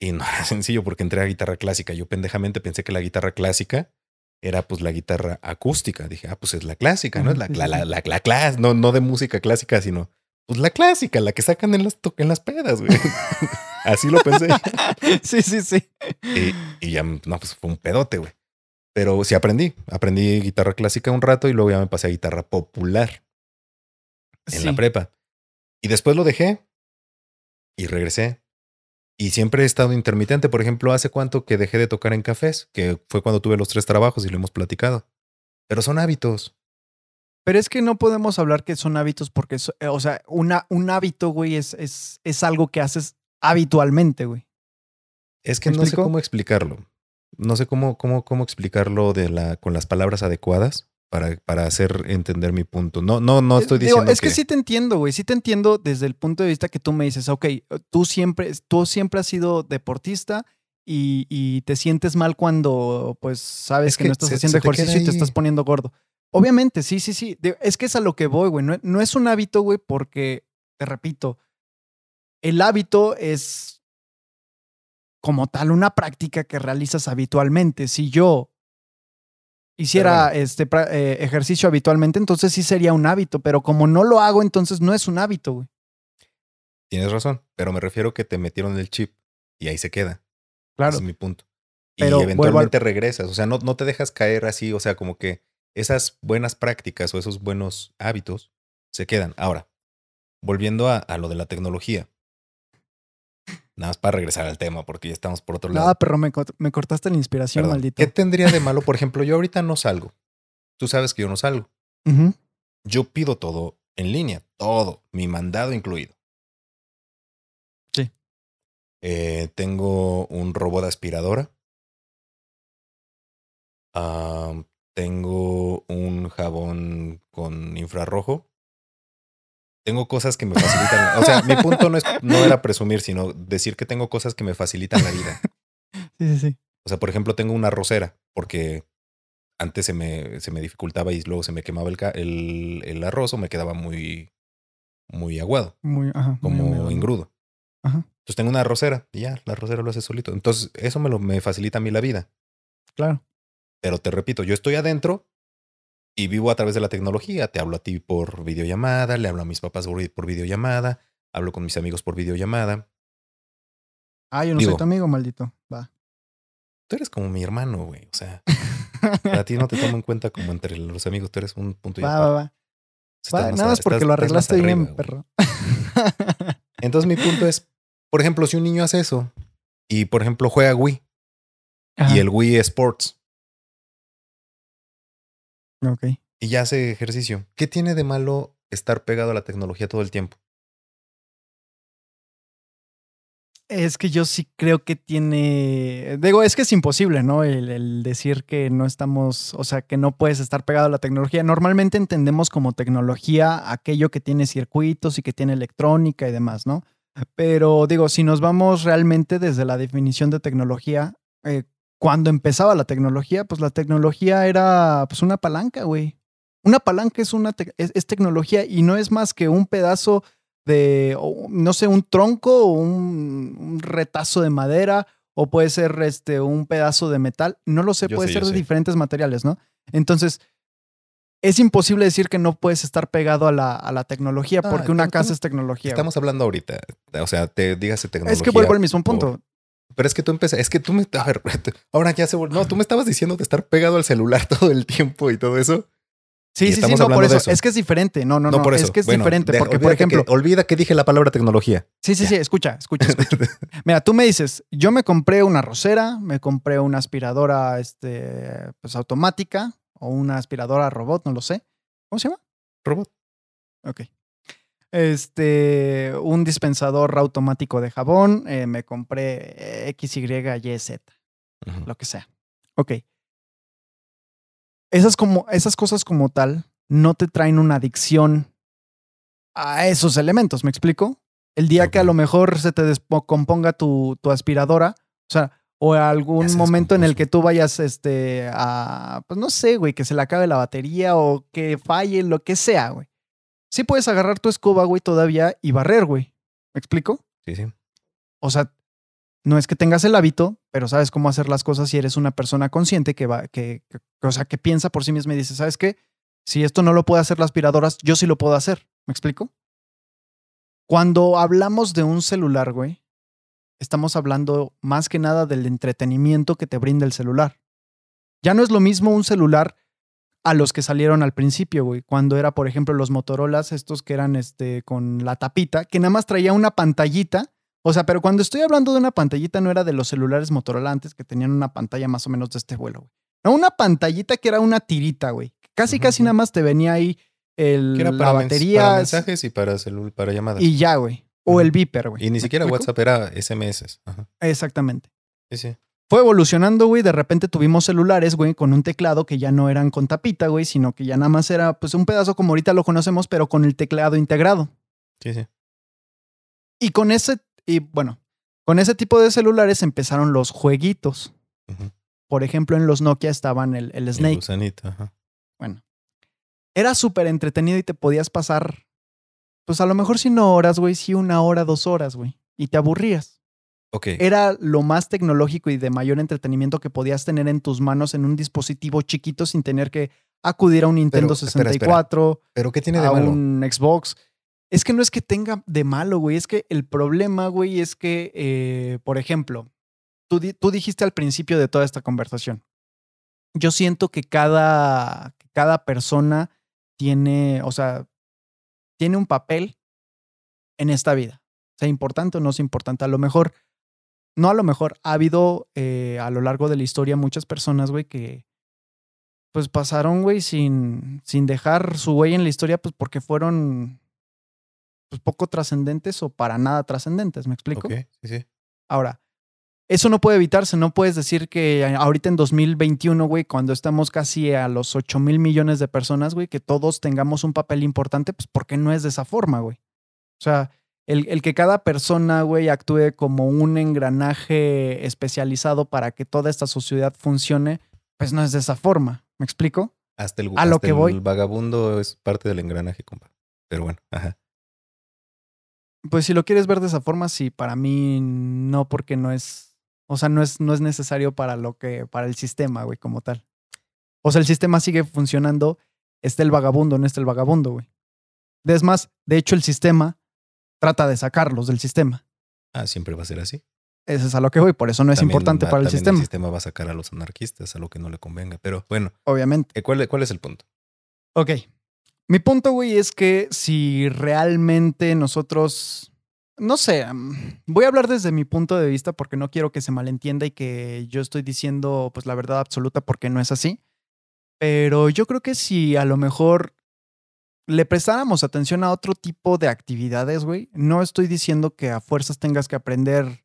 Y no era [laughs] sencillo porque entré a guitarra clásica. Yo pendejamente pensé que la guitarra clásica era pues la guitarra acústica. Dije, ah, pues es la clásica, ¿no? Es la, la, la, la, la no, no de música clásica, sino pues la clásica, la que sacan en las, en las pedas, güey. [laughs] Así lo pensé. [laughs] sí, sí, sí. Y, y, ya, no, pues fue un pedote, güey. Pero sí aprendí. Aprendí guitarra clásica un rato y luego ya me pasé a guitarra popular en la prepa. Y después lo dejé y regresé. Y siempre he estado intermitente. Por ejemplo, hace cuánto que dejé de tocar en cafés, que fue cuando tuve los tres trabajos y lo hemos platicado. Pero son hábitos. Pero es que no podemos hablar que son hábitos porque, eh, o sea, una, un hábito, güey, es, es, es algo que haces habitualmente, güey. Es que no sé cómo explicarlo. No sé cómo, cómo, cómo explicarlo de la, con las palabras adecuadas para, para hacer entender mi punto. No, no, no estoy diciendo. es que... sí te entiendo, güey. Sí te entiendo desde el punto de vista que tú me dices, ok, tú siempre, tú siempre has sido deportista y, y te sientes mal cuando, pues, sabes que, no estás haciendo ejercicio y te estás poniendo gordo. Obviamente, sí, sí, sí. Es que es a lo que voy, güey. No, no es un hábito, güey, porque, te repito, el hábito es como tal una práctica que realizas habitualmente. Si yo hiciera este eh, ejercicio habitualmente, entonces sí sería un hábito, pero como no lo hago, entonces no es un hábito, güey. Tienes razón, pero me refiero que te metieron el chip y ahí se queda. Claro. Ese es mi punto. Y eventualmente regresas, o sea, no, no te dejas caer así, o sea, como que esas buenas prácticas o esos buenos hábitos se quedan. Ahora, volviendo a, a lo de la tecnología. Nada más para regresar al tema, porque ya estamos por otro lado. Nada, pero me, me cortaste la inspiración, maldito. ¿Qué tendría de malo? Por ejemplo, yo ahorita no salgo. Tú sabes que yo no salgo. Yo pido todo en línea, todo, mi mandado incluido. Sí. Eh, tengo un robot de aspiradora. tengo un jabón con infrarrojo tengo cosas que me facilitan. o sea, mi punto no, es, no era presumir, sino decir que tengo cosas que me facilitan la vida. [laughs] Sí, sí, sí. O sea, por ejemplo, tengo una rosera, porque antes se me, se me dificultaba y luego se me quemaba el, el, el arroz o me quedaba muy, muy aguado. Muy, ajá, como engrudo. Ajá. Entonces tengo una rosera y ya, la rosera lo hace solito. Entonces, eso me, lo, me facilita a mí la vida. Claro. Pero te repito, yo estoy adentro y vivo a través de la tecnología. Te hablo a ti por videollamada, le hablo a mis papás por videollamada, hablo con mis amigos por videollamada. Ah, yo no soy tu amigo, maldito. Va. Tú eres como mi hermano, güey. O sea, a ti no te tomo en cuenta como entre los amigos. Tú eres un punto y Va, va, va. nada más porque lo arreglaste bien, perro. Entonces mi punto es, por ejemplo, si un niño hace eso y, por ejemplo, juega Wii y el Wii Sports, Ok. Y ya hace ejercicio. ¿Qué tiene de malo estar pegado a la tecnología todo el tiempo? Es que yo sí creo que tiene. Digo, es que es imposible, ¿no? El, decir que no estamos, o sea, que no puedes estar pegado a la tecnología. Normalmente entendemos como tecnología aquello que tiene circuitos y que tiene electrónica y demás, ¿no? Pero digo, si nos vamos realmente desde la definición de tecnología, eh, cuando empezaba la tecnología, pues la tecnología era pues una palanca, güey. Una palanca es, una es, tecnología y no es más que un pedazo de, no sé, un tronco o un, retazo de madera o puede ser este, un pedazo de metal. No lo sé, puede ser de diferentes materiales, ¿no? Entonces, es imposible decir que no puedes estar pegado a la, a la tecnología, Ah, porque una casa es tecnología. güey. Estamos hablando ahorita. O sea, te dígase tecnología. Es que vuelvo al mismo punto. Pero es que tú empezaste, es que tú me, a ver, [laughs] ahora ya se vol- no, tú me estabas diciendo de estar pegado al celular [laughs] todo el tiempo y todo eso. Sí, sí, sí, no, por eso. eso. Es que es diferente. No, no, no. por eso. Es que es Bueno, diferente. Porque, por que- ejemplo, olvida que dije la palabra tecnología. sí, sí, sí, escucha, escucha, [laughs] escucha. Mira, tú me dices, yo me compré una rosera, me compré una aspiradora este, pues, automática o una aspiradora robot, no lo sé. ¿Cómo se llama? Robot. Ok. Este, un dispensador automático de jabón, eh, me compré X, Y, Y, Z, lo que sea. Ok. Esas, como, esas cosas como tal no te traen una adicción a esos elementos, ¿me explico? El día que a lo mejor se te descomponga tu, tu aspiradora, o sea, o algún momento en el que tú vayas este, a, pues no sé, güey, que se le acabe la batería o que falle, lo que sea, güey. Sí puedes agarrar tu escoba, güey, todavía y barrer, güey. ¿Me explico? Sí, sí. O sea, no es que tengas el hábito, pero sabes cómo hacer las cosas y eres una persona consciente que va, que, que- o sea, que piensa por sí misma y dice, ¿sabes qué? Si esto no lo puede hacer las aspiradoras, yo sí lo puedo hacer. ¿Me explico? Cuando hablamos de un celular, güey, estamos hablando más que nada del entretenimiento que te brinda el celular. Ya no es lo mismo un celular a los que salieron al principio, güey. Cuando era, por ejemplo, los Motorolas, estos que eran este, con la tapita, que nada más traía una pantallita. O sea, pero cuando estoy hablando de una pantallita, no era de los celulares Motorola antes que tenían una pantalla más o menos de este vuelo, güey. No, una pantallita que era una tirita, güey. Casi, casi nada más te venía ahí el, Que era la para, mens- batería para mensajes y para celul para llamadas. y ya, güey. O el beeper, güey. Y ni ¿Me siquiera? WhatsApp era SMS. Ajá. Exactamente. Sí, sí. Fue evolucionando, güey. De repente tuvimos celulares, güey, con un teclado que ya no eran con tapita, güey, sino que ya nada más era, pues, un pedazo como ahorita lo conocemos, pero con el teclado integrado. Sí, sí. Y con ese, y bueno, con ese tipo de celulares empezaron los jueguitos. Por ejemplo, en los Nokia estaban el, el El Snake. gusanito, ajá. Bueno, era súper entretenido y te podías pasar, pues a lo mejor si no horas, güey, sí una hora, dos horas, güey. Y te aburrías. Era lo más tecnológico y de mayor entretenimiento que podías tener en tus manos en un dispositivo chiquito sin tener que acudir a un Nintendo Pero, espera, espera. 64, Pero ¿qué tiene de a malo? un Xbox. Es que no es que tenga de malo, güey. Es que el problema, güey, es que, eh, por ejemplo, tú, di- tú dijiste al principio de toda esta conversación. Yo siento que cada, cada persona tiene, o sea, tiene un papel en esta vida. Sea importante o no sea importante. A lo mejor, no a lo mejor, ha habido eh, a lo largo de la historia muchas personas, güey, que pues pasaron, güey, sin, sin dejar su huella en la historia, pues porque fueron pues, poco trascendentes o para nada trascendentes, ¿me explico? Ok, sí, sí. Ahora, eso no puede evitarse, no puedes decir que ahorita en 2021, güey, cuando estamos casi a los 8 mil millones de personas, güey, que todos tengamos un papel importante, pues porque no es de esa forma, güey. O sea, el, el que cada persona, güey, actúe como un engranaje especializado para que toda esta sociedad funcione, pues no es de esa forma. ¿Me explico? Hasta el, A lo hasta que el voy. vagabundo es parte del engranaje, compa. Pero bueno, ajá. Pues si lo quieres ver de esa forma, sí, para mí no, porque no es, o sea, no es, no es necesario para lo que, para el sistema, güey, como tal. O sea, el sistema sigue funcionando, está el vagabundo, no está el vagabundo, güey. Es más, de hecho, el sistema trata de sacarlos del sistema. Ah, siempre va a ser así. Eso es a lo que voy, por eso no es También importante va- para el sistema, El sistema va a sacar a los anarquistas, a lo que no le convenga. Pero bueno, obviamente. eh, ¿cuál, cuál es el punto? Ok. Mi punto, güey, es que si realmente nosotros, no sé, mm, voy a hablar desde mi punto de vista porque no quiero que se malentienda y que yo estoy diciendo pues la verdad absoluta porque no es así. Pero yo creo que si a lo mejor le prestáramos atención a otro tipo de actividades, güey, no estoy diciendo que a fuerzas tengas que aprender,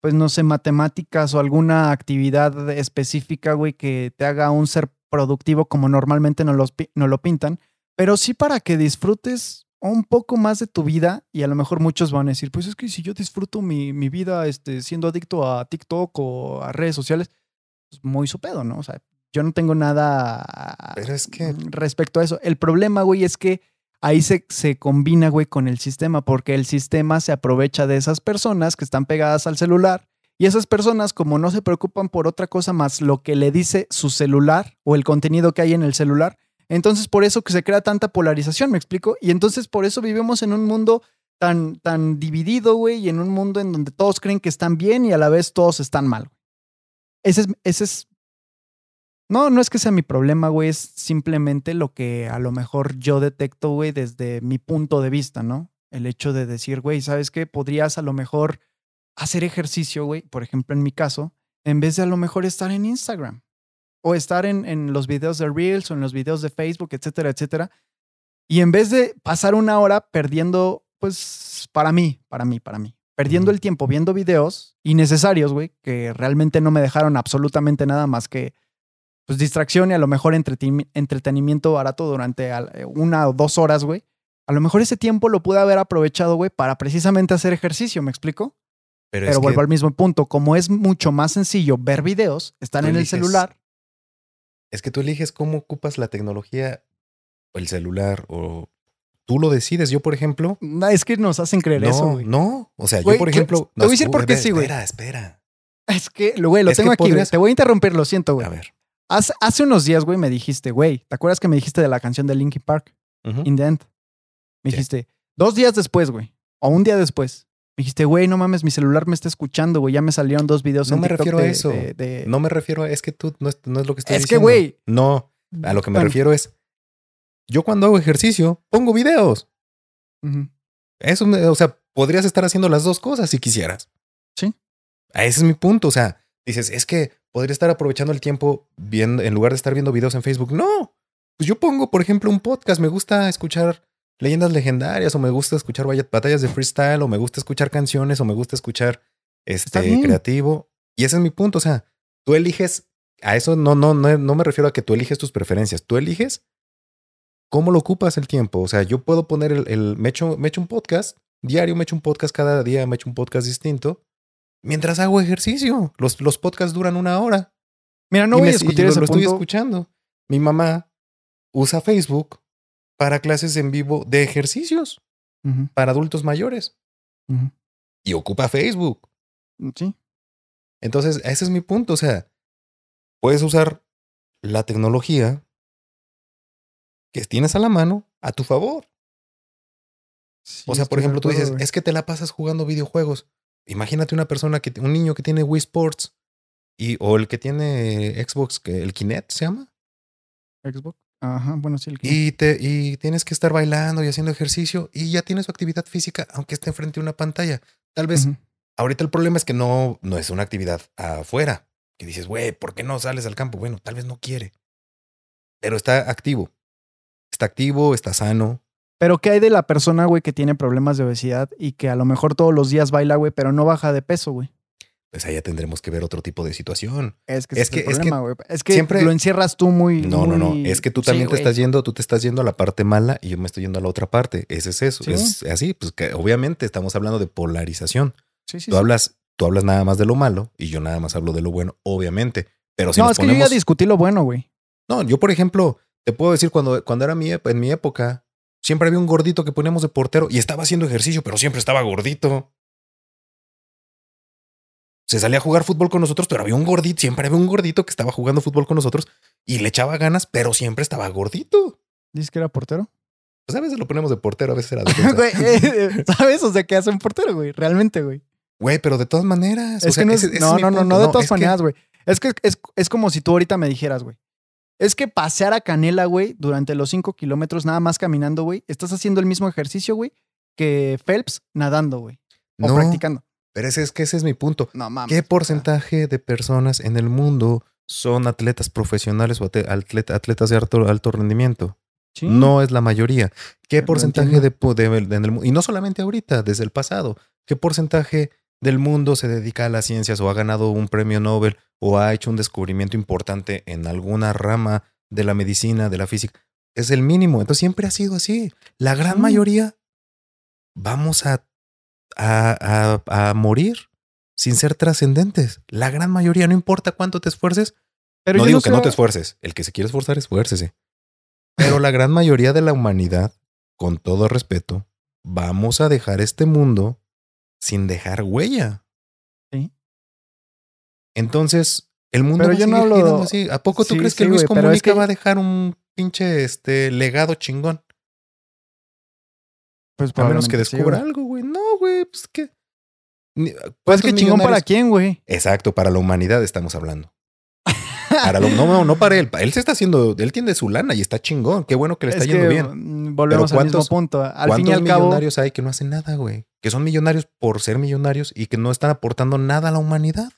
pues no sé, matemáticas o alguna actividad específica, güey, que te haga un ser productivo como normalmente nos, los lo pintan, pero sí para que disfrutes un poco más de tu vida y a lo mejor muchos van a decir, pues es que si yo disfruto mi, mi vida este, siendo adicto a TikTok o a redes sociales, pues muy su pedo, ¿no? O sea, yo no tengo nada Pero es que- respecto a eso. El problema, güey, es que ahí se, se combina, güey, con el sistema, porque el sistema se aprovecha de esas personas que están pegadas al celular y esas personas, como no se preocupan por otra cosa más lo que le dice su celular o el contenido que hay en el celular, Entonces, por eso que se crea tanta polarización, ¿me explico? Y entonces, por eso vivimos en un mundo tan, tan dividido, güey, y en un mundo en donde todos creen que están bien y a la vez todos están mal. Ese es, ese es. No, no es que sea mi problema, güey, es simplemente lo que a lo mejor yo detecto, güey, desde mi punto de vista, ¿no? El hecho de decir, güey, ¿sabes qué? Podrías a lo mejor hacer ejercicio, güey, por ejemplo, en mi caso, en vez de a lo mejor estar en Instagram o estar en, en los videos de Reels o en los videos de Facebook, etcétera, etcétera. Y en vez de pasar una hora perdiendo, pues, para mí, para mí, para mí, perdiendo el tiempo viendo videos innecesarios, güey, que realmente no me dejaron absolutamente nada más que, pues, distracción y a lo mejor entretenimiento barato durante una o dos horas, güey. A lo mejor ese tiempo lo pude haber aprovechado, güey, para precisamente hacer ejercicio, ¿me explico? Pero, vuelvo al mismo punto. Como es mucho más sencillo ver videos, están en el celular. Es que tú eliges cómo ocupas la tecnología o el celular o tú lo decides. Yo, por ejemplo. No, es que nos hacen creer eso, güey. No, o sea, yo, por ejemplo. Te voy a decir por qué sí, güey. Espera, espera. Es que, güey, lo tengo aquí, Te voy a interrumpir, lo siento, güey. A ver. Hace, hace unos días, güey, me dijiste, güey, ¿te acuerdas que me dijiste de la canción de Linkin Park? In the End. Me dijiste, dos días después, güey, o un día después, me dijiste, güey, no mames, mi celular me está escuchando, güey. Ya me salieron dos videos no en me refiero a eso. No me refiero a. Es que tú no es, no es lo que estoy diciendo. Es que, güey. No. A lo que me refiero es. Yo cuando hago ejercicio, pongo videos. Eso, o sea, podrías estar haciendo las dos cosas si quisieras. Sí. Ese es mi punto. O sea, dices, es que podría estar aprovechando el tiempo viendo, en lugar de estar viendo videos en Facebook. No. Pues yo pongo, por ejemplo, un podcast. Me gusta escuchar leyendas legendarias o me gusta escuchar batallas de freestyle o me gusta escuchar canciones o me gusta escuchar este creativo. Y ese es mi punto. O sea, tú eliges a eso no, no, no, no me refiero a que tú eliges tus preferencias. Tú eliges cómo lo ocupas el tiempo. O sea, yo puedo poner el, el me, echo, me echo un podcast diario, me echo un podcast cada día, me echo un podcast distinto mientras hago ejercicio. Los, los podcasts duran una hora. Mira, no voy a discutir eso. Lo, estoy escuchando. Mi mamá usa Facebook para clases en vivo de ejercicios para adultos mayores. Y ocupa Facebook. Mm, sí. Entonces, ese es mi punto. O sea, puedes usar la tecnología que tienes a la mano a tu favor. o sea, por ejemplo, tú dices, es que te la pasas jugando videojuegos. Imagínate una persona que, un niño que tiene Wii Sports y, o el que tiene Xbox, que el Kinect se llama. Xbox. Ajá, bueno, sí. El y, te, y tienes que estar bailando y haciendo ejercicio y ya tienes su actividad física, aunque esté enfrente de una pantalla. Tal vez, ahorita el problema es que no, no es una actividad afuera. Que dices, güey, ¿por qué no sales al campo? Bueno, tal vez no quiere. Pero está activo. Está activo, está sano. Pero ¿qué hay de la persona, güey, que tiene problemas de obesidad y que a lo mejor todos los días baila, güey, pero no baja de peso, güey? pues allá tendremos que ver otro tipo de situación. Es que es, que, es, que, es que siempre lo encierras tú muy. No, no, no. Es que tú también te estás yendo, tú te estás yendo a la parte mala y yo me estoy yendo a la otra parte. Ese es eso. Es así, pues que obviamente estamos hablando de polarización. Sí, sí. Tú hablas, tú hablas nada más de lo malo y yo nada más hablo de lo bueno, obviamente. Pero si no, es que yo ya discutí lo bueno, güey. No, yo, por ejemplo, te puedo decir cuando, cuando era mi, en mi época, siempre había un gordito que poníamos de portero y estaba haciendo ejercicio, pero siempre estaba gordito se salía a jugar fútbol con nosotros, pero había un gordito, siempre había un gordito que estaba jugando fútbol con nosotros y le echaba ganas, pero siempre estaba gordito. ¿Dices que era portero? Pues a veces lo ponemos de portero, a veces era de [laughs] [laughs] ¿Sabes? O sea, ¿qué hace un portero, güey? Realmente, güey. Güey, pero de todas maneras. Es que no, no, no, no, de todas maneras, güey. Es que es, es como si tú ahorita me dijeras, güey. Es que pasear a Canela, güey, durante los cinco kilómetros nada más caminando, güey, estás haciendo el mismo ejercicio, güey, que Phelps nadando, güey. O practicando. Pero ese es que ese es mi punto. ¿Qué porcentaje de personas en el mundo son atletas profesionales o atletas de alto, rendimiento? No es la mayoría. ¿Qué porcentaje de, de, y no solamente ahorita, desde el pasado, qué porcentaje del mundo se dedica a las ciencias o ha ganado un premio Nobel o ha hecho un descubrimiento importante en alguna rama de la medicina, de la física? Es el mínimo. Entonces siempre ha sido así. La gran mayoría vamos a a, a, morir sin ser trascendentes. La gran mayoría, no importa cuánto te esfuerces. Pero no digo que no te esfuerces. El que se quiere esforzar, esfuércese. [laughs] Pero la gran mayoría de la humanidad, con todo respeto, vamos a dejar este mundo sin dejar huella. Sí. Entonces, el mundo va a seguir así. ¿A poco tú crees que Luis Comunica va a dejar un pinche este legado chingón. Pues A menos que sí, descubra güey. algo, güey. No, güey, pues que. ni- Pues ¿cuántos que chingón para quién, güey. Exacto, para la humanidad estamos hablando. [laughs] Para lo- no, no, no para él. Él se está haciendo, él tiene su lana y está chingón. Qué bueno que le está es yendo que bien. mm, volvemos Pero al mismo ¿cuántos- punto. Al fin y ¿Cuántos cabo, millonarios hay que no hacen nada, güey? Que son millonarios por ser millonarios y que no están aportando nada a la humanidad.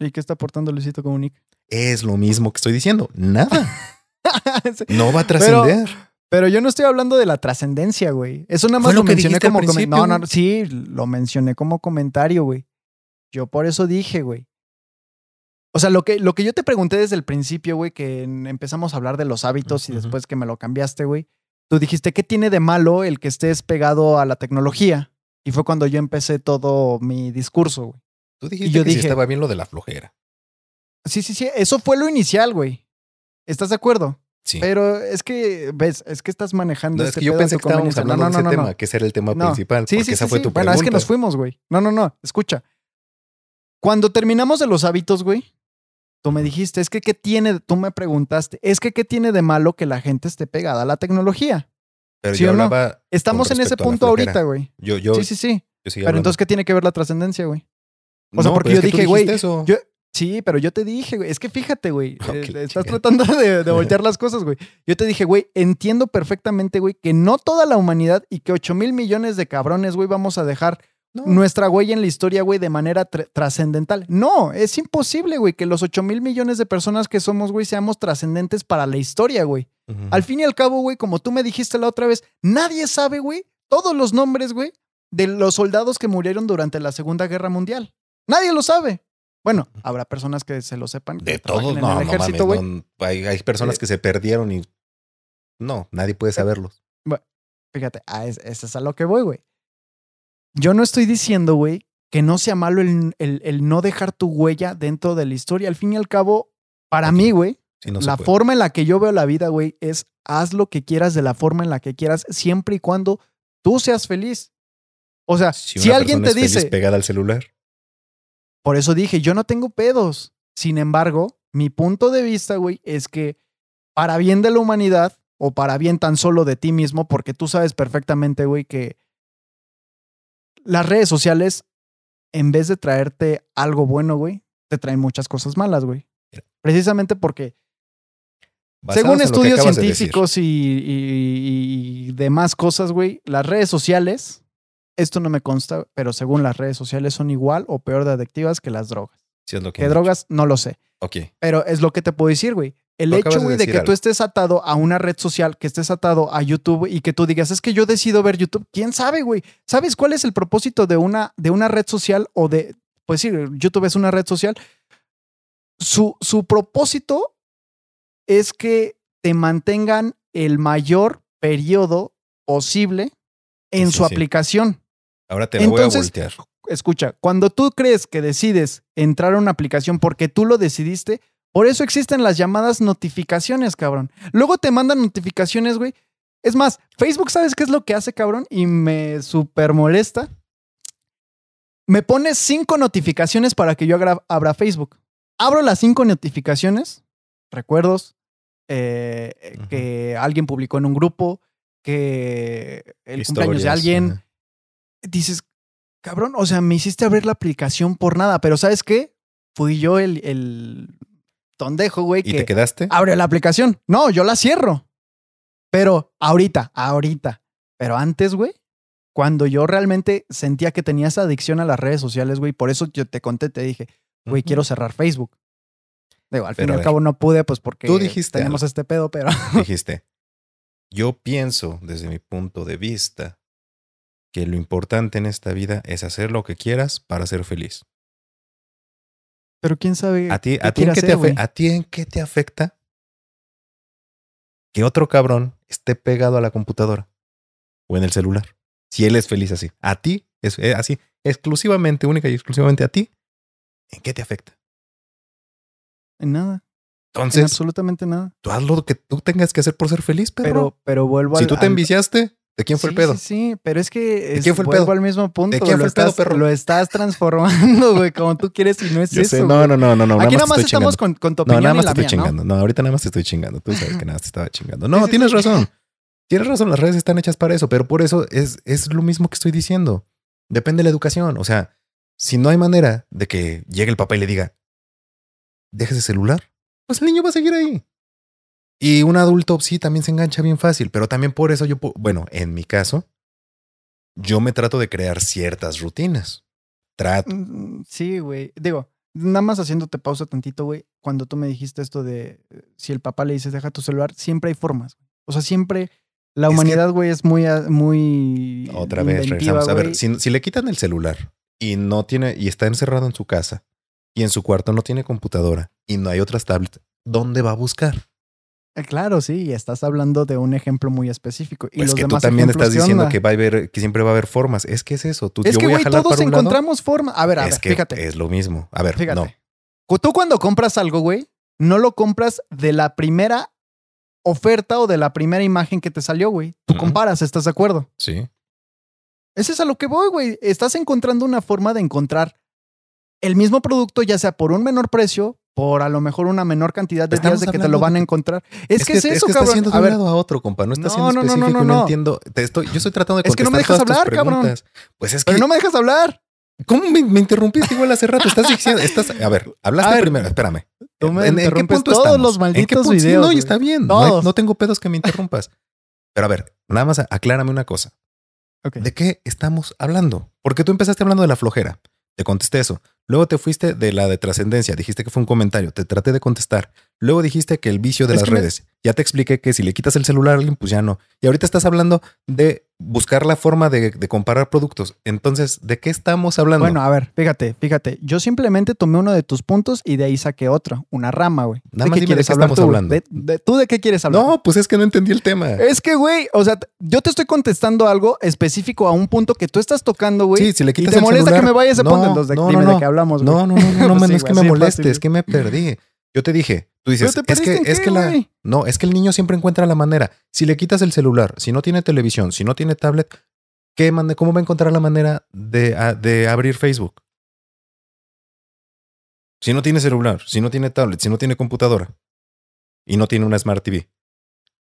¿y qué está aportando Luisito Comunica? Es lo mismo que estoy diciendo. Nada. [laughs] No va a trascender. Pero yo no estoy hablando de la trascendencia, güey. Eso nada más lo, mencioné como comen- principio, No, no, sí, lo mencioné como comentario, güey. Yo por eso dije, güey. O sea, lo que, lo que yo te pregunté desde el principio, güey, que empezamos a hablar de los hábitos y después que me lo cambiaste, güey. Tú dijiste, ¿qué tiene de malo el que estés pegado a la tecnología? Y fue cuando yo empecé todo mi discurso, güey. Tú dijiste Y yo que dije- estaba bien lo de la flojera. Sí, sí, sí. Eso fue lo inicial, güey. ¿Estás de acuerdo? Sí. Pero es que, ves, es que estás manejando No, es este que yo pedo pensé que estábamos hablando No, no, de ese tema, que ese era el tema principal. Sí, porque sí, esa sí, fue sí. tu Bueno, pregunta. es que nos fuimos, güey. No, no, no. Escucha. Cuando terminamos de los hábitos, güey, tú me dijiste, es que qué tiene, tú me preguntaste, es que qué tiene de malo que la gente esté pegada a la tecnología. Pero ¿Sí yo no? hablaba. Estamos en ese punto ahorita, güey. Yo, yo, Sí, sí, sí. yo Pero entonces, ¿qué tiene que ver la trascendencia, güey? o sea, No, porque pero yo dije, güey, Sí, pero yo te dije, güey, es que fíjate, güey, [laughs] eh, estás tratando de, de [laughs] voltear las cosas, güey. Yo te dije, güey, entiendo perfectamente, güey, que no toda la humanidad y que 8 mil millones de cabrones, güey, vamos a dejar No. nuestra huella en la historia, güey, de manera tr- trascendental. No, es imposible, güey, que los 8 mil millones de personas que somos, güey, seamos trascendentes para la historia, güey. Al fin y al cabo, güey, como tú me dijiste la otra vez, nadie sabe, güey, todos los nombres, güey, de los soldados que murieron durante la Segunda Guerra Mundial. Nadie lo sabe. Bueno, habrá personas que se lo sepan. De todos, no, no ejército, mames. no, hay, hay personas Eh, que se perdieron y. No, nadie puede saberlos. Fíjate, a eso es a lo que voy, güey. Yo no estoy diciendo, güey, que no sea malo el, el- el no dejar tu huella dentro de la historia. Al fin y al cabo, para mí, güey, no la forma en la que yo veo la vida, güey, es haz lo que quieras de la forma en la que quieras, siempre y cuando tú seas feliz. O sea, si, alguien te es feliz dice, pegada al celular. por eso dije, yo no tengo pedos. Sin embargo, mi punto de vista, güey, es que para bien de la humanidad o para bien tan solo de ti mismo, porque tú sabes perfectamente, güey, que las redes sociales, en vez de traerte algo bueno, güey, te traen muchas cosas malas, güey. Precisamente porque Basadas según que estudios de científicos y, y- y demás cosas, güey, las redes sociales, esto no me consta, pero según las redes sociales son igual o peor de adictivas que las drogas. Sí, es lo que ¿Qué han drogas? No lo sé. Ok. Pero es lo que te puedo decir, güey. El hecho, de que tú estés atado a una red social, que estés atado a YouTube y que tú digas, es que yo decido ver YouTube. ¿Quién sabe, güey? ¿Sabes cuál es el propósito de una, de una red social o de, pues sí, YouTube es una red social? Su, su propósito es que te mantengan el mayor periodo posible en Sí, su sí, aplicación Ahora te la voy a voltear. escucha, cuando tú crees que decides entrar a una aplicación porque tú lo decidiste, por eso existen las llamadas notificaciones, cabrón. Luego te mandan notificaciones, güey. Es más, Facebook, ¿sabes qué es lo que hace, cabrón? Y me super molesta. Me pone cinco notificaciones para que yo abra Facebook. Abro las cinco notificaciones, recuerdos, eh, Ujú. que alguien publicó en un grupo, que el cumpleaños de alguien, dices, cabrón, o sea, me hiciste abrir la aplicación por nada, pero ¿sabes qué? Fui yo el, el tondejo, güey, ¿Y que te quedaste? abre la aplicación. No, yo la cierro. Pero ahorita, ahorita. Pero antes, güey, cuando yo realmente sentía que tenía esa adicción a las redes sociales, güey, por eso yo te conté, te dije, güey, quiero cerrar Facebook. Digo, al fin y al cabo no pude, pues porque tú dijiste tenemos algo. este pedo, pero [laughs] Dijiste. Yo pienso, desde mi punto de vista, que lo importante en esta vida es hacer lo que quieras para ser feliz. Pero quién sabe. ¿A ti, qué a ti, en, qué te hacer, güey? afe- ¿A ti en qué te afecta que otro cabrón esté pegado a la computadora o en el celular? Si él es feliz así. A ti, es eh, así, exclusivamente, única y exclusivamente a ti, ¿en qué te afecta? En nada, en Entonces, absolutamente nada. tú haz lo que tú tengas que hacer por ser feliz, pero Pero, pero vuelvo si al- tú te enviciaste, ¿De quién fue sí, el pedo? Sí, sí, pero es que es, quién fue el vuelvo pedo? al mismo punto. ¿De quién lo fue el pedo, estás- perro? Lo estás transformando, [laughs] güey, como tú quieres y no es Yo eso. sé, no, no, no, no, no. Aquí nada más estoy estamos chingando. con, con tu No, opinión nada y más la te estoy mía, ¿no? chingando. ¿no? ahorita nada más te estoy chingando. Tú sabes que nada más te estaba chingando. No, Sí, tienes sí. razón. Tienes razón, las redes están hechas para eso, pero por eso es, es lo mismo que estoy diciendo. Depende de la educación. O sea, si no hay manera de que llegue el papá y le diga, dejes el celular, pues el niño va a seguir ahí. Y un adulto sí también se engancha bien fácil, pero también por eso yo, bueno, en mi caso, yo me trato de crear ciertas rutinas. Trato. Mm, Sí, güey. Digo, nada más haciéndote pausa tantito, güey. Cuando tú me dijiste esto de eh, si el papá le dices deja tu celular, siempre hay formas. O sea, siempre la humanidad, güey, es muy, a- muy Otra vez, regresamos. A ver, si, si le quitan el celular y no tiene, y está encerrado en su casa y en su cuarto no tiene computadora y no hay otras tablets, ¿dónde va a buscar? Eh, Claro, sí, y estás hablando de un ejemplo muy específico. Y Pues los que tú demás también ejemplos, estás ¿qué diciendo onda? que va a haber, que siempre va a haber formas. Es que es eso. Tú, Es yo que, güey, todos encontramos formas. A ver, a es ver, que fíjate. es lo mismo. A ver, Fíjate. no. Tú cuando compras algo, güey, no lo compras de la primera oferta o de la primera imagen que te salió, güey. Tú comparas, ¿estás de acuerdo? Sí. Ese es a lo que voy, güey. Estás encontrando una forma de encontrar el mismo producto, ya sea por un menor precio, por a lo mejor una menor cantidad de Estamos días de que te lo van a encontrar. Es, que, es eso, que estás cabrón. de A ver, otro, compa. No estás No, siendo no, no, no, específico no, y no no. entiendo. Te estoy, yo estoy tratando de Es que no me contestar dejas hablar, cabrón. Pues es que pero no me dejas hablar. ¿Cómo me, me interrumpiste igual hace rato? Estás diciendo, estás, a ver, hablaste A ver, primero, espérame. Tú me ¿En, en qué punto todos estamos? los ¿En qué malditos punto? Sí, no, y está bien. No, hay- no tengo pedos que me interrumpas. Pero a ver, nada más aclárame una cosa. ¿De qué estamos hablando? Porque tú empezaste hablando de la flojera. Te contesté eso. Luego te fuiste de la de trascendencia. Dijiste que fue un comentario. Te traté de contestar. Luego dijiste que el vicio de Es las me- redes. Ya te expliqué que si le quitas el celular a alguien, pues ya no. Y ahorita estás hablando de buscar la forma de, de comparar productos. Entonces, ¿de qué estamos hablando? Bueno, a ver, fíjate, fíjate. Yo simplemente tomé uno de tus puntos y de ahí saqué otro, una rama, güey. Nada ¿De más qué dime de qué hablar estamos tú, hablando. De- de- ¿Tú de qué quieres hablar? no, pues es que no entendí el tema. Es que, güey, o sea, yo te estoy contestando algo específico a un punto que tú estás tocando, güey. Sí, si le y quitas te el molesta celular- que me vaya a No, punto, entonces no, dime no, de qué hablamos, güey. No, no, no, no, [laughs] no, Pues no, sí, es que me moleste, fácil, es que me perdí. Yo te dije, tú dices, ¿Pero te es que, en es qué, que la, no, es que el niño siempre encuentra la manera. Si le quitas el celular, si no tiene televisión, si no tiene tablet, ¿qué mane- ¿cómo va a encontrar la manera de, a- de abrir Facebook? Si no tiene celular, si no tiene tablet, si no tiene computadora y no tiene una Smart TV,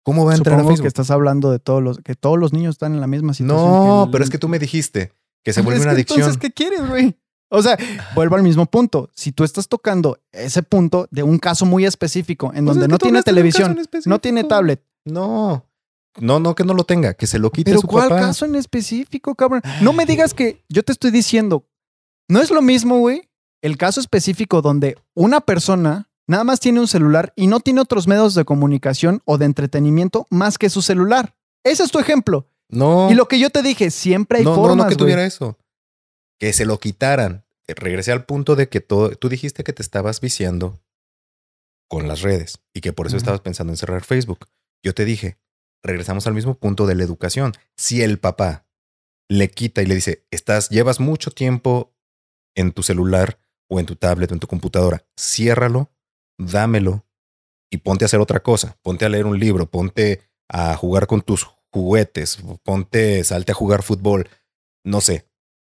¿cómo va a entrar a Supongo Facebook? que estás hablando de todos los, que todos los niños están en la misma situación. No, el- pero es que tú me dijiste que se [laughs] Es vuelve que una adicción. Entonces, ¿qué quieres, güey? O sea, vuelvo al mismo punto. Si tú estás tocando ese punto de un caso muy específico en Pues donde es no que tiene televisión, no tiene tablet. No. No, no, que no lo tenga, que se lo quite Pero su ¿cuál papá. caso en específico, cabrón? No me digas que yo te estoy diciendo, no es lo mismo, güey, el caso específico donde una persona nada más tiene un celular y no tiene otros medios de comunicación o de entretenimiento más que su celular. Ese es tu ejemplo. No. Y lo que yo te dije, siempre hay no, formas, no, no que tuviera eso. Que se lo quitaran. Eh, Regresé al punto de que todo, tú dijiste que te estabas viciando con las redes y que por eso estabas pensando en cerrar Facebook. Yo te dije, regresamos al mismo punto de la educación. Si el papá le quita y le dice, estás, llevas mucho tiempo en tu celular o en tu tablet o en tu computadora, ciérralo, dámelo y ponte a hacer otra cosa. Ponte a leer un libro, ponte a jugar con tus juguetes, ponte, salte a jugar fútbol, no sé.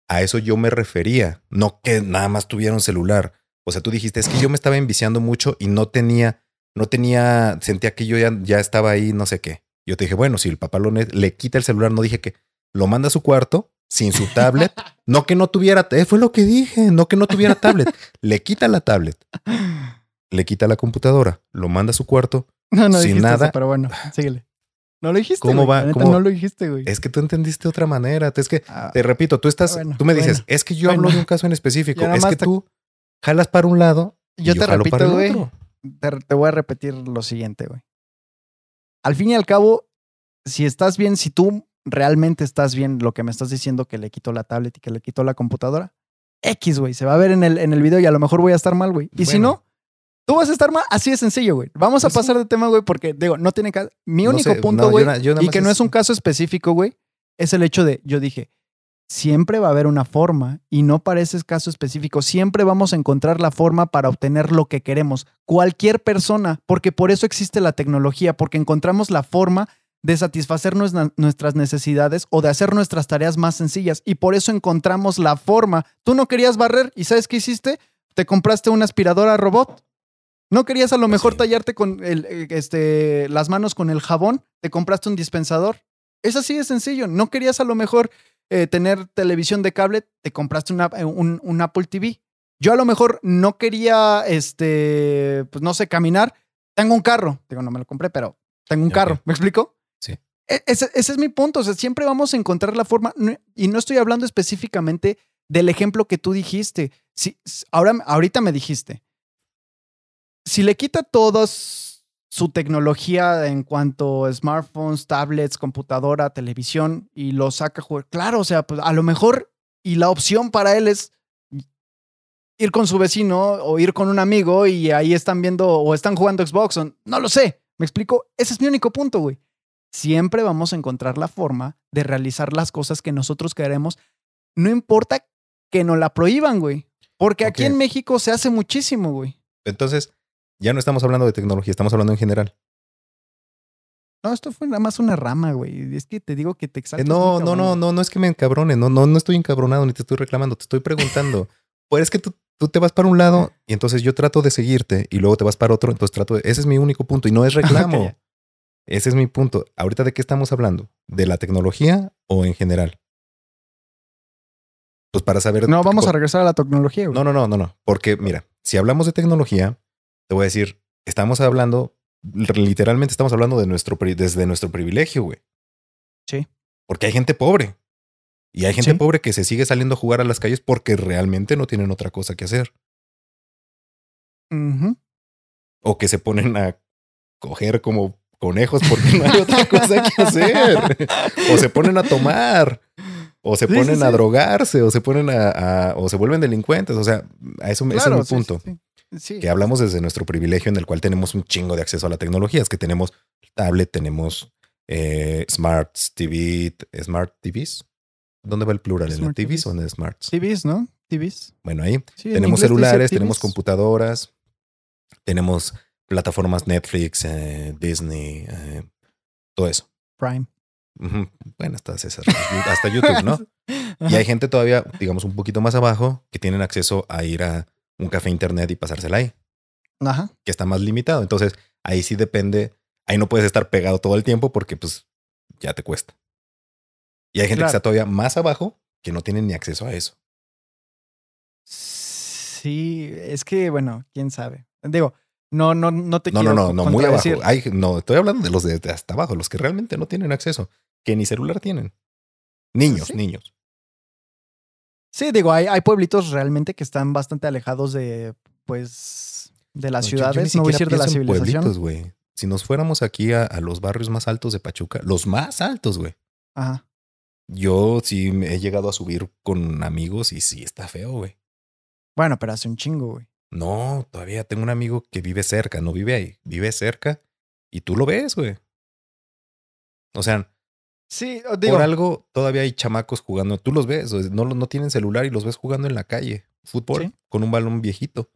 A eso yo me refería, no que nada más tuviera un celular. O sea, tú dijiste, es que yo me estaba enviciando mucho y no tenía, no tenía, sentía que yo ya, ya estaba ahí, no sé qué. Yo te dije, bueno, si el papá lo le quita el celular, no dije que lo manda a su cuarto sin su tablet, [laughs] no que no tuviera, eh, fue lo que dije, no que no tuviera tablet, le quita la tablet, le quita la computadora, lo manda a su cuarto. [laughs] No, no sin nada. eso, pero bueno, síguele. No lo dijiste, ¿Cómo güey. va? La neta, ¿Cómo? No lo dijiste, güey. Es que tú entendiste de otra manera. Es que Ah, te repito, tú estás, Bueno, tú me dices, bueno, es que yo hablo de un caso en específico. [laughs] Es que te- tú jalas para un lado. y yo te jalo para repito, el güey. otro. te, te voy a repetir lo siguiente, güey. Al fin y al cabo, si estás bien, si tú realmente estás bien, lo que me estás diciendo que le quitó la tablet y que le quitó la computadora, X, güey, se va a ver en el, en el video y a lo mejor voy a estar mal, güey. Y si no, tú vas a estar mal, así de sencillo, güey. Vamos a Pues pasar de tema, güey, porque digo, no tiene caso. Mi No único sé, punto, no, güey, yo y que no es- un caso específico, güey, es el hecho de, yo dije, siempre va a haber una forma y no para ese caso específico. Siempre vamos a encontrar la forma para obtener lo que queremos. Cualquier persona, porque por eso existe la tecnología, porque encontramos la forma de satisfacer nuestras necesidades o de hacer nuestras tareas más sencillas. Y por eso encontramos la forma. Tú no querías barrer y ¿sabes qué hiciste? Te compraste una aspiradora robot. No querías a lo mejor tallarte con el, eh, este, las manos con el jabón, te compraste un dispensador. Es así de sencillo. No querías a lo mejor eh, tener televisión de cable, te compraste una, eh, un, un, Apple TV. Yo a lo mejor no quería, este, pues no sé, caminar. Tengo un carro. Digo, no me lo compré, pero tengo un carro. ¿Me explico? Sí. E, ese, ese, es mi punto. O sea, siempre vamos a encontrar la forma. Y no estoy hablando específicamente del ejemplo que tú dijiste. Si, ahora, ahorita me dijiste, si le quita todos su tecnología en cuanto a smartphones, tablets, computadora, televisión y lo saca a jugar, claro, o sea, pues a lo mejor y la opción para él es ir con su vecino o ir con un amigo y ahí están viendo o están jugando Xbox, o, no lo sé. ¿Me explico? Ese es mi único punto, güey. Siempre vamos a encontrar la forma de realizar las cosas que nosotros queremos, no importa que nos la prohíban, güey. Porque aquí en México se hace muchísimo, güey. Entonces, ya no estamos hablando de tecnología, estamos hablando en general. No, esto fue nada más una rama, güey. Es que te digo que te exaltas. Eh, no, no, no, no, no es que me encabrone. No, no, no estoy encabronado ni te estoy reclamando. Te estoy preguntando. [laughs] pues es que tú, tú te vas para un lado y entonces yo trato de seguirte y luego te vas para otro. Entonces trato de. Ese es mi único punto y no es [laughs] reclamo. Ese es mi punto. Ahorita de qué estamos hablando? ¿De la tecnología o en general? Pues para saber. No, vamos a regresar a la tecnología. Güey. No, no, no, no, no. Porque mira, si hablamos de tecnología, te voy a decir, estamos hablando, literalmente estamos hablando de nuestro, desde nuestro privilegio, güey. Sí. Porque hay gente pobre. Y hay gente pobre que se sigue saliendo a jugar a las calles porque realmente no tienen otra cosa que hacer. O que se ponen a coger como conejos porque no hay otra cosa que hacer. o se ponen a tomar. O se ponen a drogarse. O se ponen a, O se vuelven delincuentes. O sea, a eso, ese es mi punto que hablamos desde nuestro privilegio en el cual tenemos un chingo de acceso a la tecnología. Es que tenemos tablet, tenemos eh, smart TV, smart TVs. ¿Dónde va el plural? ¿En la TVs, o en smart? TVs, ¿no? TVs. Bueno, ahí tenemos celulares, tenemos computadoras, tenemos plataformas Netflix, eh, Disney, eh, todo eso. Prime. Bueno, hasta, hasta YouTube, ¿no? [laughs] y hay gente todavía, digamos, un poquito más abajo que tienen acceso a ir a un café internet y pasársela ahí. Ajá. Que está más limitado. Entonces, ahí sí depende. Ahí no puedes estar pegado todo el tiempo porque pues ya te cuesta. Y hay gente que está todavía más abajo que no tiene ni acceso a eso. Sí, es que, bueno, quién sabe. Digo, no, no, no te no, quiero. No, no, no, muy abajo. no, estoy hablando de los de, hasta abajo, los que realmente no tienen acceso, que ni celular tienen. Niños, niños. Sí, digo, hay, hay pueblitos realmente que están bastante alejados de, pues, de las ciudades, no voy a decir de la civilización. güey. Si nos fuéramos aquí a, los barrios más altos de Pachuca, los más altos, güey. Ajá. Yo sí he llegado a subir con amigos y sí está feo, güey. Bueno, pero hace un chingo, güey. No, todavía tengo un amigo que vive cerca, no vive ahí, vive cerca y tú lo ves, güey. O sea, Sí, digo. Por algo todavía hay chamacos jugando. Tú los ves, no, no tienen celular y los ves jugando en la calle. Fútbol con un balón viejito,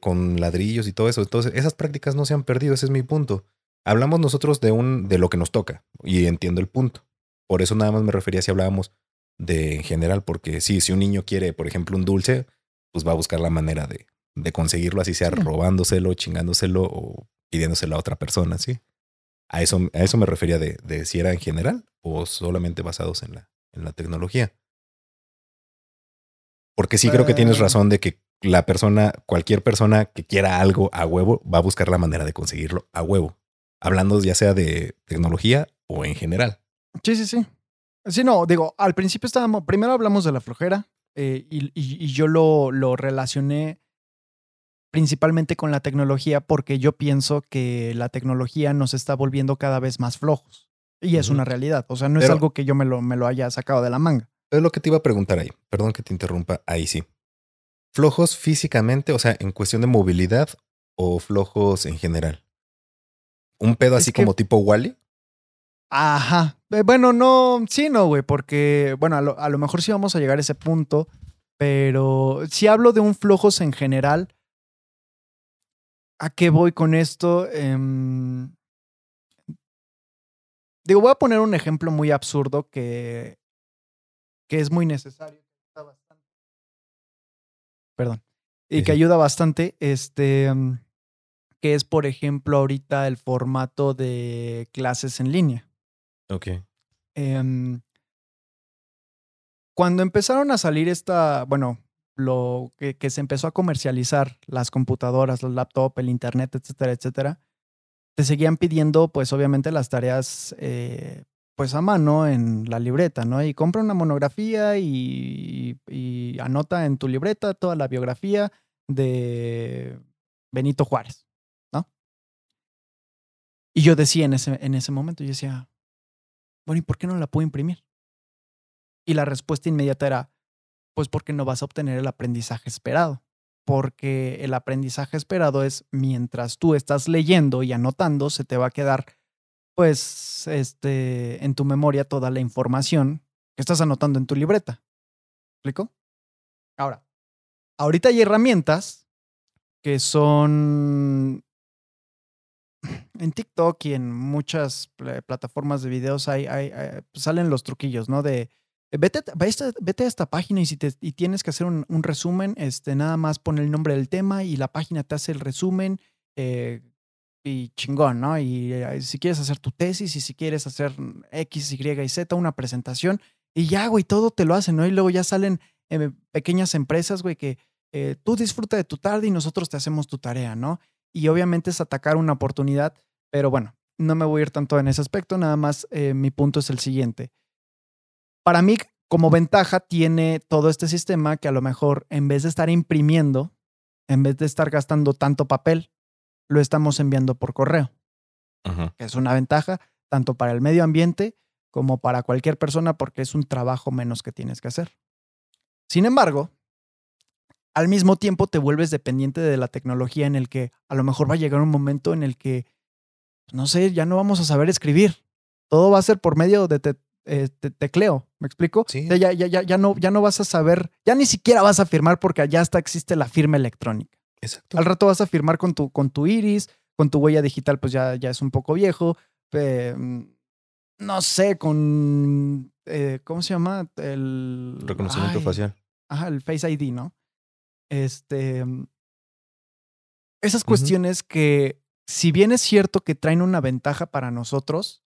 con ladrillos y todo eso. Entonces, esas prácticas no se han perdido, ese es mi punto. Hablamos nosotros de, un, de lo que nos toca y entiendo el punto. Por eso nada más me refería si hablábamos de en general, porque sí, si un niño quiere, por ejemplo, un dulce, pues va a buscar la manera de, de conseguirlo, así sea robándoselo, chingándoselo o pidiéndoselo a otra persona, ¿sí? A eso, a eso me refería de, de, si era en general o solamente basados en la, en la tecnología. Porque sí creo que tienes pues razón de que la persona, cualquier persona que quiera algo a huevo, va a buscar la manera de conseguirlo a huevo. Hablando ya sea de tecnología o en general. Sí, sí, sí. Sí, no, digo, al principio estábamos, primero hablamos de la flojera eh, y, y, yo lo, lo relacioné principalmente con la tecnología, porque yo pienso que la tecnología nos está volviendo cada vez más flojos. Y es una realidad. O sea, no es algo que yo me lo, me lo haya sacado de la manga. Es lo que te iba a preguntar ahí. Perdón que te interrumpa. Ahí sí. ¿Flojos físicamente, o sea, en cuestión de movilidad o flojos en general? ¿Un pedo así como tipo Wally? Ajá. Eh, bueno, no, sí, no, güey, porque, bueno, a lo, a lo, mejor sí vamos a llegar a ese punto, pero si hablo de un flojos en general, ¿A qué voy con esto? Em, Digo, voy a poner un ejemplo muy absurdo que, que es muy necesario. Perdón. Y Sí, que ayuda bastante. Este. mm, Que es, por ejemplo, ahorita el formato de clases en línea. Ok. Em, cuando empezaron a salir esta, bueno, lo que, se empezó a comercializar, las computadoras, los laptops, el internet, etcétera, etcétera, te seguían pidiendo, pues obviamente las tareas, eh, pues a mano en la libreta, ¿no? Y compra una monografía y, y anota en tu libreta toda la biografía de Benito Juárez, ¿no? Y yo decía en ese, en ese momento, yo decía, bueno, ¿y por qué no la puedo imprimir? Y la respuesta inmediata era, pues porque no vas a obtener el aprendizaje esperado. Porque el aprendizaje esperado es mientras tú estás leyendo y anotando, se te va a quedar, pues, este, en tu memoria toda la información que estás anotando en tu libreta. ¿Explico? Ahora, ahorita hay herramientas que son en TikTok y en muchas pla- plataformas de videos hay, hay- salen los truquillos, ¿no? De eh, vete, a- esta- página y si te, tienes que hacer un, resumen, este, nada más pon el nombre del tema y la página te hace el resumen eh, y chingón, ¿no? Y eh, si quieres hacer tu tesis y si quieres hacer X, Y y Z, una presentación y ya, güey, todo te lo hacen, ¿no? Y luego ya salen eh, pequeñas empresas, güey, que eh, tú disfruta de tu tarde y nosotros te hacemos tu tarea, ¿no? Y obviamente es atacar una oportunidad, pero bueno, no me voy a ir tanto en ese aspecto, nada más mi punto es el siguiente. Para mí, como ventaja, tiene todo este sistema que a lo mejor en vez de estar imprimiendo, en vez de estar gastando tanto papel, lo estamos enviando por correo, Ajá. que es una ventaja tanto para el medio ambiente como para cualquier persona porque es un trabajo menos que tienes que hacer. Sin embargo, al mismo tiempo te vuelves dependiente de la tecnología en el que a lo mejor va a llegar un momento en el que, no sé, ya no vamos a saber escribir. Todo va a ser por medio de te- eh, te- tecleo. ¿Me explico? Sí. O sea, ya, ya, ya, ya, no, ya no vas a saber, ya ni siquiera vas a firmar porque ya hasta existe la firma electrónica. Exacto. Al rato vas a firmar con tu, con tu iris, con tu huella digital, pues ya, ya es un poco viejo. Eh, no sé, con. eh, ¿Cómo se llama? El. Reconocimiento ay, facial. Ajá, el Face ID, ¿no? Este. Esas cuestiones que, si bien es cierto que traen una ventaja para nosotros,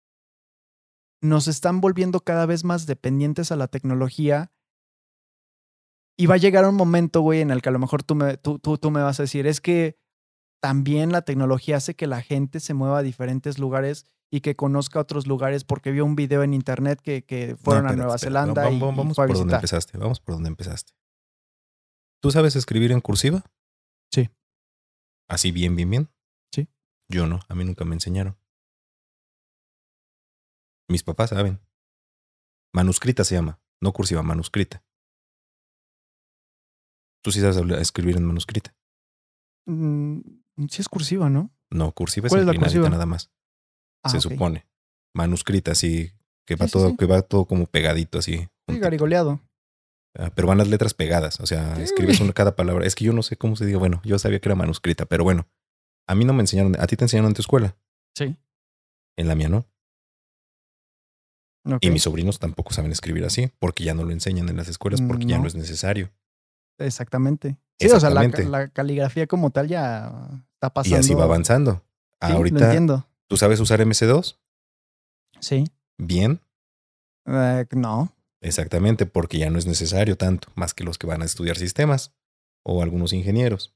nos están volviendo cada vez más dependientes a la tecnología. Y va a llegar un momento, güey, en el que a lo mejor tú me, tú, tú, tú me vas a decir, es que también la tecnología hace que la gente se mueva a diferentes lugares y que conozca otros lugares porque vio un video en internet que, que fueron No, a espérate, Nueva espérate. Zelanda Vamos, y, vamos, y fue a por donde empezaste. Vamos por donde empezaste. ¿Tú sabes escribir en cursiva? Sí. Así bien, bien, bien. Sí. Yo no. A mí nunca me enseñaron. Mis papás saben. Manuscrita se llama. No cursiva, manuscrita. Tú sí sabes hablar- escribir en manuscrita. Mm, sí es cursiva, ¿no? No, cursiva es ¿Cuál es la inclinadita cursiva? nada más. Ah, se supone. Manuscrita, así. Que va Sí, todo, sí. que va todo como pegadito, así. Sí, garigoleado. Ah, pero van las letras pegadas, o sea, escribes una cada palabra. Es que yo no sé cómo se diga. Bueno, yo sabía que era manuscrita, pero bueno, a mí no me enseñaron. A ti te enseñaron en tu escuela, Sí. en la mía no. Y mis sobrinos tampoco saben escribir así, porque ya no lo enseñan en las escuelas, porque ya No. es necesario. Exactamente. Sí, o sea, la, caligrafía como tal ya está Y pasando. así va avanzando. Sí, lo Ahorita, entiendo. ¿tú sabes usar MS2? Sí. Bien, Eh, no. exactamente, porque ya no es necesario tanto, más que los que van a estudiar sistemas o algunos ingenieros.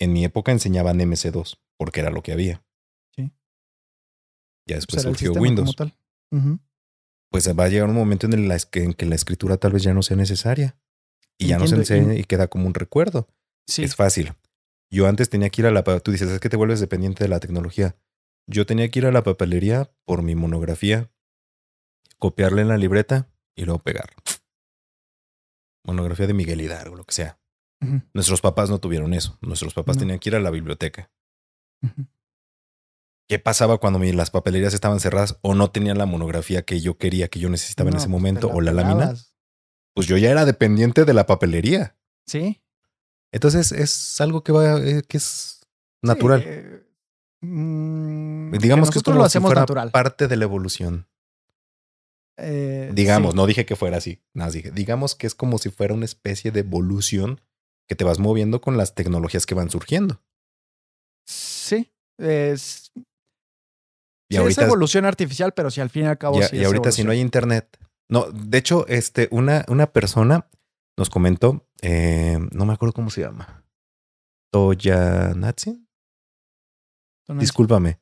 En mi época enseñaban MS2, porque era lo que había. Ya después surgió Windows. como tal. Pues va a llegar un momento en, el que, en que la escritura tal vez ya no sea necesaria. Y ya no se enseña y queda como un recuerdo. Sí. Es fácil. Yo antes tenía que ir a la... Tú dices, es que te vuelves dependiente de la tecnología. Yo tenía que ir a la papelería por mi monografía, copiarla en la libreta y luego pegar. Monografía de Miguel Hidalgo, lo que sea. Nuestros papás no tuvieron eso. Nuestros papás No. tenían que ir a la biblioteca. ujú. ¿Qué pasaba cuando las papelerías estaban cerradas o no tenían la monografía que yo quería, que yo necesitaba en ese pues, momento, o la lámina? pues yo ya era dependiente de la papelería. Sí. Entonces es algo que va, eh, que es natural. Sí, eh, Mm, Digamos que, es nosotros como lo hacemos fuera natural. parte de la evolución. Eh, Digamos, sí. no dije que fuera así. Nada, dije, digamos que es como si fuera una especie de evolución que te vas moviendo con las tecnologías que van surgiendo. Sí. Es, Y sí, ahorita, es evolución artificial, pero si al fin y al cabo y, sí y ahorita si no hay internet. No, de hecho, este, una, una persona nos comentó, eh, no me acuerdo cómo se llama. Toyanatsi. Discúlpame,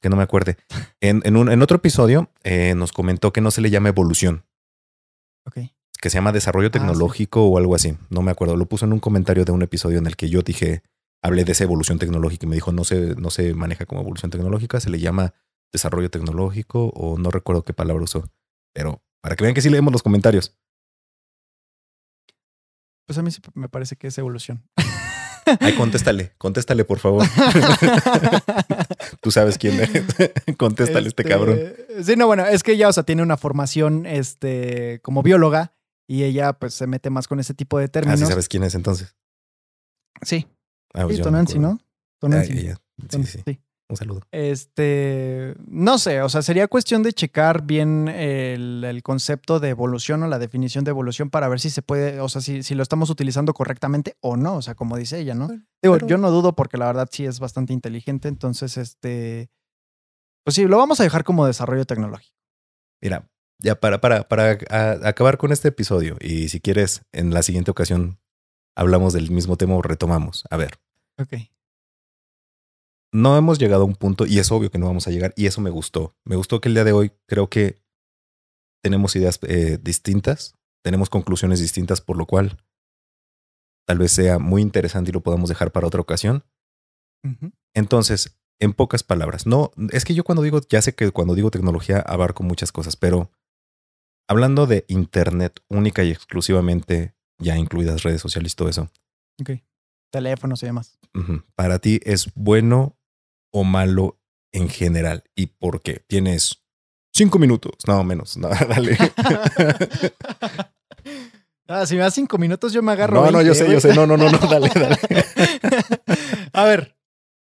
que no me acuerde. [laughs] En, en, un, en otro episodio eh, nos comentó que no se le llama evolución, ok. que se llama desarrollo Ah, sí. tecnológico o algo así. No me acuerdo. Lo puso en un comentario de un episodio en el que yo dije, hablé de esa evolución tecnológica y me dijo, no se, no se maneja como evolución tecnológica, se le llama desarrollo tecnológico o no recuerdo qué palabra usó. Pero para que vean que sí leemos los comentarios. Pues a mí sí me parece que es evolución. Ay, contéstale, contéstale, por favor. [laughs] Tú sabes quién es. [laughs] contéstale este cabrón. Sí, no, bueno, es que ella, o sea, tiene una formación este, como bióloga y ella pues se mete más con ese tipo de Ah, términos. sí sabes quién es entonces. Sí, Ah, pues sí, Tonancy. ¿no? Tonancy. Ah, sí. sí. Un saludo. Este, no sé, o sea, sería cuestión de checar bien el, el concepto de evolución o la definición de evolución para ver si se puede, o sea, si, si lo estamos utilizando correctamente o no, o sea, como dice ella, ¿no? Bueno, Digo, pero- yo no dudo porque la verdad sí es bastante inteligente, entonces, este, pues sí, lo vamos a dejar como desarrollo tecnológico. Mira, ya para, para, para a- acabar con este episodio y si quieres, en la siguiente ocasión hablamos del mismo tema o retomamos. A ver, Ok. No hemos llegado a un punto y es obvio que no vamos a llegar y eso me gustó. Me gustó que el día de hoy creo que tenemos ideas eh, distintas, tenemos conclusiones distintas, por lo cual tal vez sea muy interesante y lo podamos dejar para otra ocasión. Entonces, en pocas palabras, no, es que yo cuando digo, ya sé que cuando digo tecnología abarco muchas cosas, pero hablando de Internet única y exclusivamente, ya incluidas redes sociales y todo eso, Ok. Teléfonos y demás. para ti es bueno o malo en general y por qué. Tienes cinco minutos, no menos, [laughs] no, dale. [laughs] Ah, si me das cinco minutos, yo me agarro. No, no, 20, yo sé, yo sé, no, no, no, no, [laughs] dale, dale. a ver,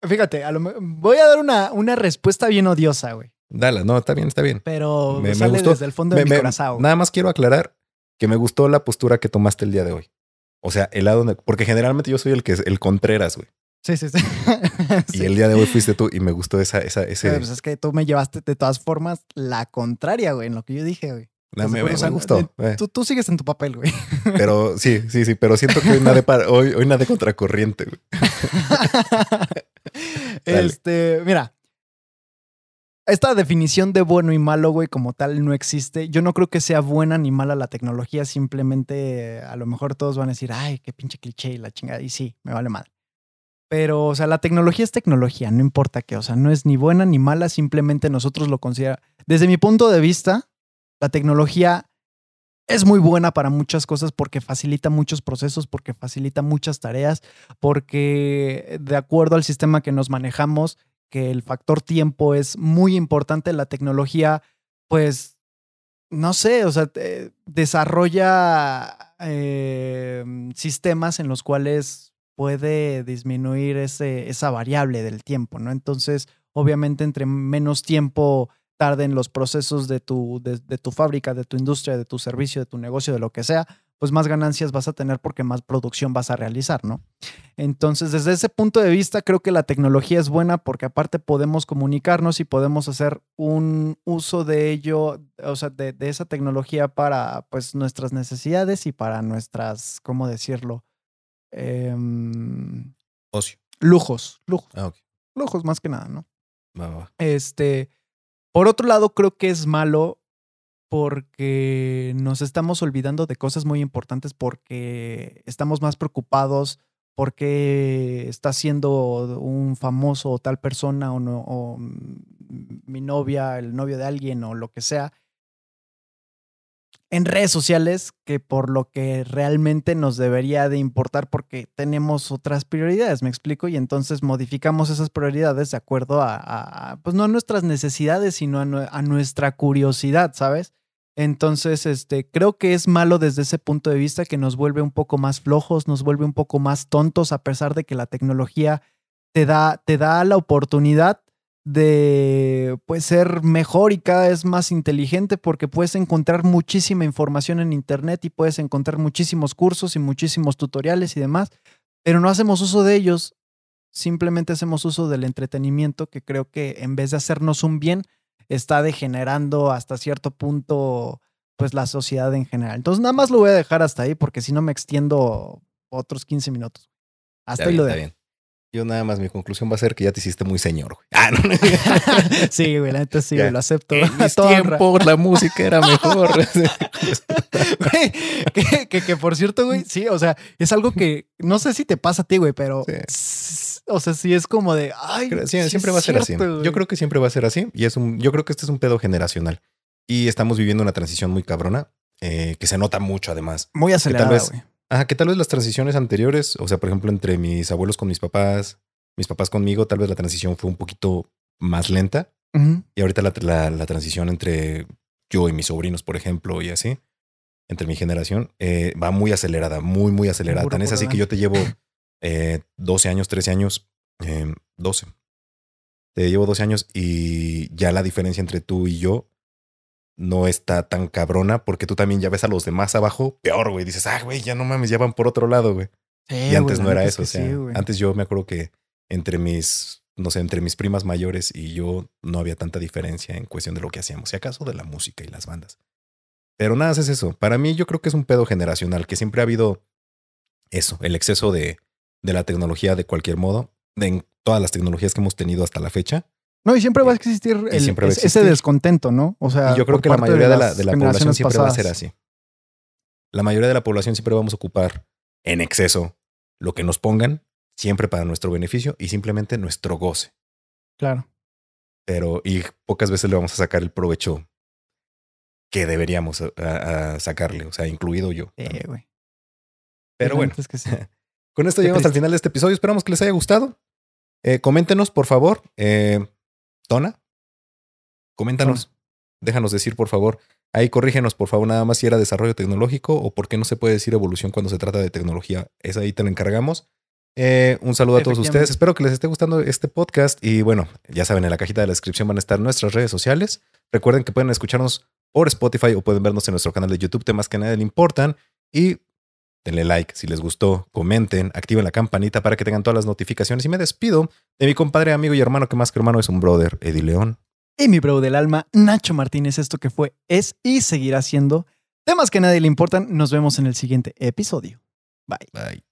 fíjate, a lo voy a dar una, una respuesta bien odiosa, güey. Dale, no, está bien, está bien. Pero Me- me sale gustó. desde el fondo de Me- mi corazón. nada más quiero aclarar que me gustó la postura que tomaste el día de hoy. O sea, el lado, de- porque generalmente yo soy el que es el Contreras, güey. Sí, sí, sí. [laughs] Y Sí. el día de hoy fuiste tú y me gustó esa, esa, ese. Pero, pues, es que tú me llevaste de todas formas la contraria, güey, en lo que yo dije, güey. No, me, gustó. eh. Tú, tú sigues en tu papel, güey. [laughs] Pero sí, sí, sí, pero siento que hoy nadé, para, hoy, hoy nadé contracorriente, güey. [laughs] Este, mira. Esta definición de bueno y malo, güey, como tal, no existe. Yo no creo que sea buena ni mala la tecnología. Simplemente, a lo mejor todos van a decir, ay, qué pinche cliché y la chingada. Y sí, me vale madre. Pero, o sea, la tecnología es tecnología, no importa qué. O sea, no es ni buena ni mala, simplemente nosotros lo consideramos. Desde mi punto de vista, la tecnología es muy buena para muchas cosas porque facilita muchos procesos, porque facilita muchas tareas, porque de acuerdo al sistema que nos manejamos, que el factor tiempo es muy importante, la tecnología, pues, no sé, o sea, desarrolla eh, sistemas en los cuales puede disminuir ese, esa variable del tiempo, ¿no? Entonces, obviamente, entre menos tiempo tarden los procesos de tu, de tu fábrica, de tu industria, de tu servicio, de tu negocio, de lo que sea, pues más ganancias vas a tener porque más producción vas a realizar, ¿no? Entonces, desde ese punto de vista, creo que la tecnología es buena porque aparte podemos comunicarnos y podemos hacer un uso de ello, o sea, de, de esa tecnología para pues nuestras necesidades y para nuestras, ¿cómo decirlo? Em, Ocio. lujos, lujos, Ah, ok. lujos más que nada, ¿no? Va, va, va. Este, por otro lado, creo que es malo porque nos estamos olvidando de cosas muy importantes porque estamos más preocupados porque está siendo un famoso o tal persona o, no, o mm, mi novia, el novio de alguien o lo que sea en redes sociales que por lo que realmente nos debería de importar porque tenemos otras prioridades, me explico, y entonces modificamos esas prioridades de acuerdo a, pues no a nuestras necesidades, sino a, a nuestra curiosidad, ¿sabes? Entonces, este, creo que es malo desde ese punto de vista que nos vuelve un poco más flojos, nos vuelve un poco más tontos, a pesar de que la tecnología te da, te da la oportunidad de pues ser mejor y cada vez más inteligente porque puedes encontrar muchísima información en internet y puedes encontrar muchísimos cursos y muchísimos tutoriales y demás, pero no hacemos uso de ellos, simplemente hacemos uso del entretenimiento que creo que en vez de hacernos un bien, está degenerando hasta cierto punto pues la sociedad en general. Entonces nada más lo voy a dejar hasta ahí porque si no me extiendo otros 15 minutos. Hasta ahí lo dejo. Yo nada más, mi conclusión va a ser que ya te hiciste muy señor, güey. Ah, no. [laughs] sí, güey, la neta sí, lo acepto. En [laughs] mis tiempos la música era mejor. [laughs] que, que, que, por cierto, güey, sí, o sea, es algo que no sé si te pasa a ti, güey, pero... O sea, sí es como de, ay, siempre va a ser así. Yo creo que siempre va a ser así y es un, yo creo que este es un pedo generacional y estamos viviendo una transición muy cabrona eh, que se nota mucho además. Muy acelerada, güey Ajá, que tal vez las transiciones anteriores, o sea, por ejemplo, entre mis abuelos con mis papás, mis papás conmigo, tal vez la transición fue un poquito más lenta. Y ahorita la, la, transición entre yo y mis sobrinos, por ejemplo, y así, entre mi generación, eh, va muy acelerada, muy, muy acelerada. Tan es así que yo te llevo [clears throat] eh, 12 años, 13 años, eh, 12. Te llevo 12 años y ya la diferencia entre tú y yo no está tan cabrona porque tú también ya ves a los demás abajo peor, güey. Dices, ah, güey, ya no mames, ya van por otro lado, güey. y antes no era eso. O sea, antes yo me acuerdo que entre mis, no sé, entre mis primas mayores y yo no había tanta diferencia en cuestión de lo que hacíamos, si acaso de la música y las bandas. Pero nada, es eso. Para mí yo creo que es un pedo generacional, que siempre ha habido eso, el exceso de, de la tecnología de cualquier modo, de todas las tecnologías que hemos tenido hasta la fecha no, y siempre va a existir, ese descontento, ¿no? O sea, yo creo que la mayoría de, la, población siempre va a ser así. La mayoría de la población siempre vamos a ocupar en exceso lo que nos pongan, siempre para nuestro beneficio y simplemente nuestro goce. Claro. Pero, y pocas veces le vamos a sacar el provecho que deberíamos sacarle, o sea, incluido yo. Eh, güey. Pero bueno, [laughs] con esto llegamos al final de este episodio. Esperamos que les haya gustado. Eh, coméntenos, por favor. Eh, Tona, coméntanos, déjanos decir por favor. Ahí corrígenos por favor nada más si era desarrollo tecnológico o por qué no se puede decir evolución cuando se trata de tecnología. Es ahí te lo encargamos. Eh, un saludo a todos ustedes. Espero que les esté gustando este podcast. Y bueno, ya saben, en la cajita de la descripción van a estar nuestras redes sociales. Recuerden que pueden escucharnos por Spotify o pueden vernos en nuestro canal de YouTube, temas que a nadie le importan. Y denle like si les gustó, comenten, activen la campanita para que tengan todas las notificaciones. Y me despido de mi compadre, amigo y hermano, que más que hermano es un brother, Eddie León. Y mi bro del alma, Nacho Martínez, esto que fue, es y seguirá siendo temas que a nadie le importan. Nos vemos en el siguiente episodio. Bye. Bye.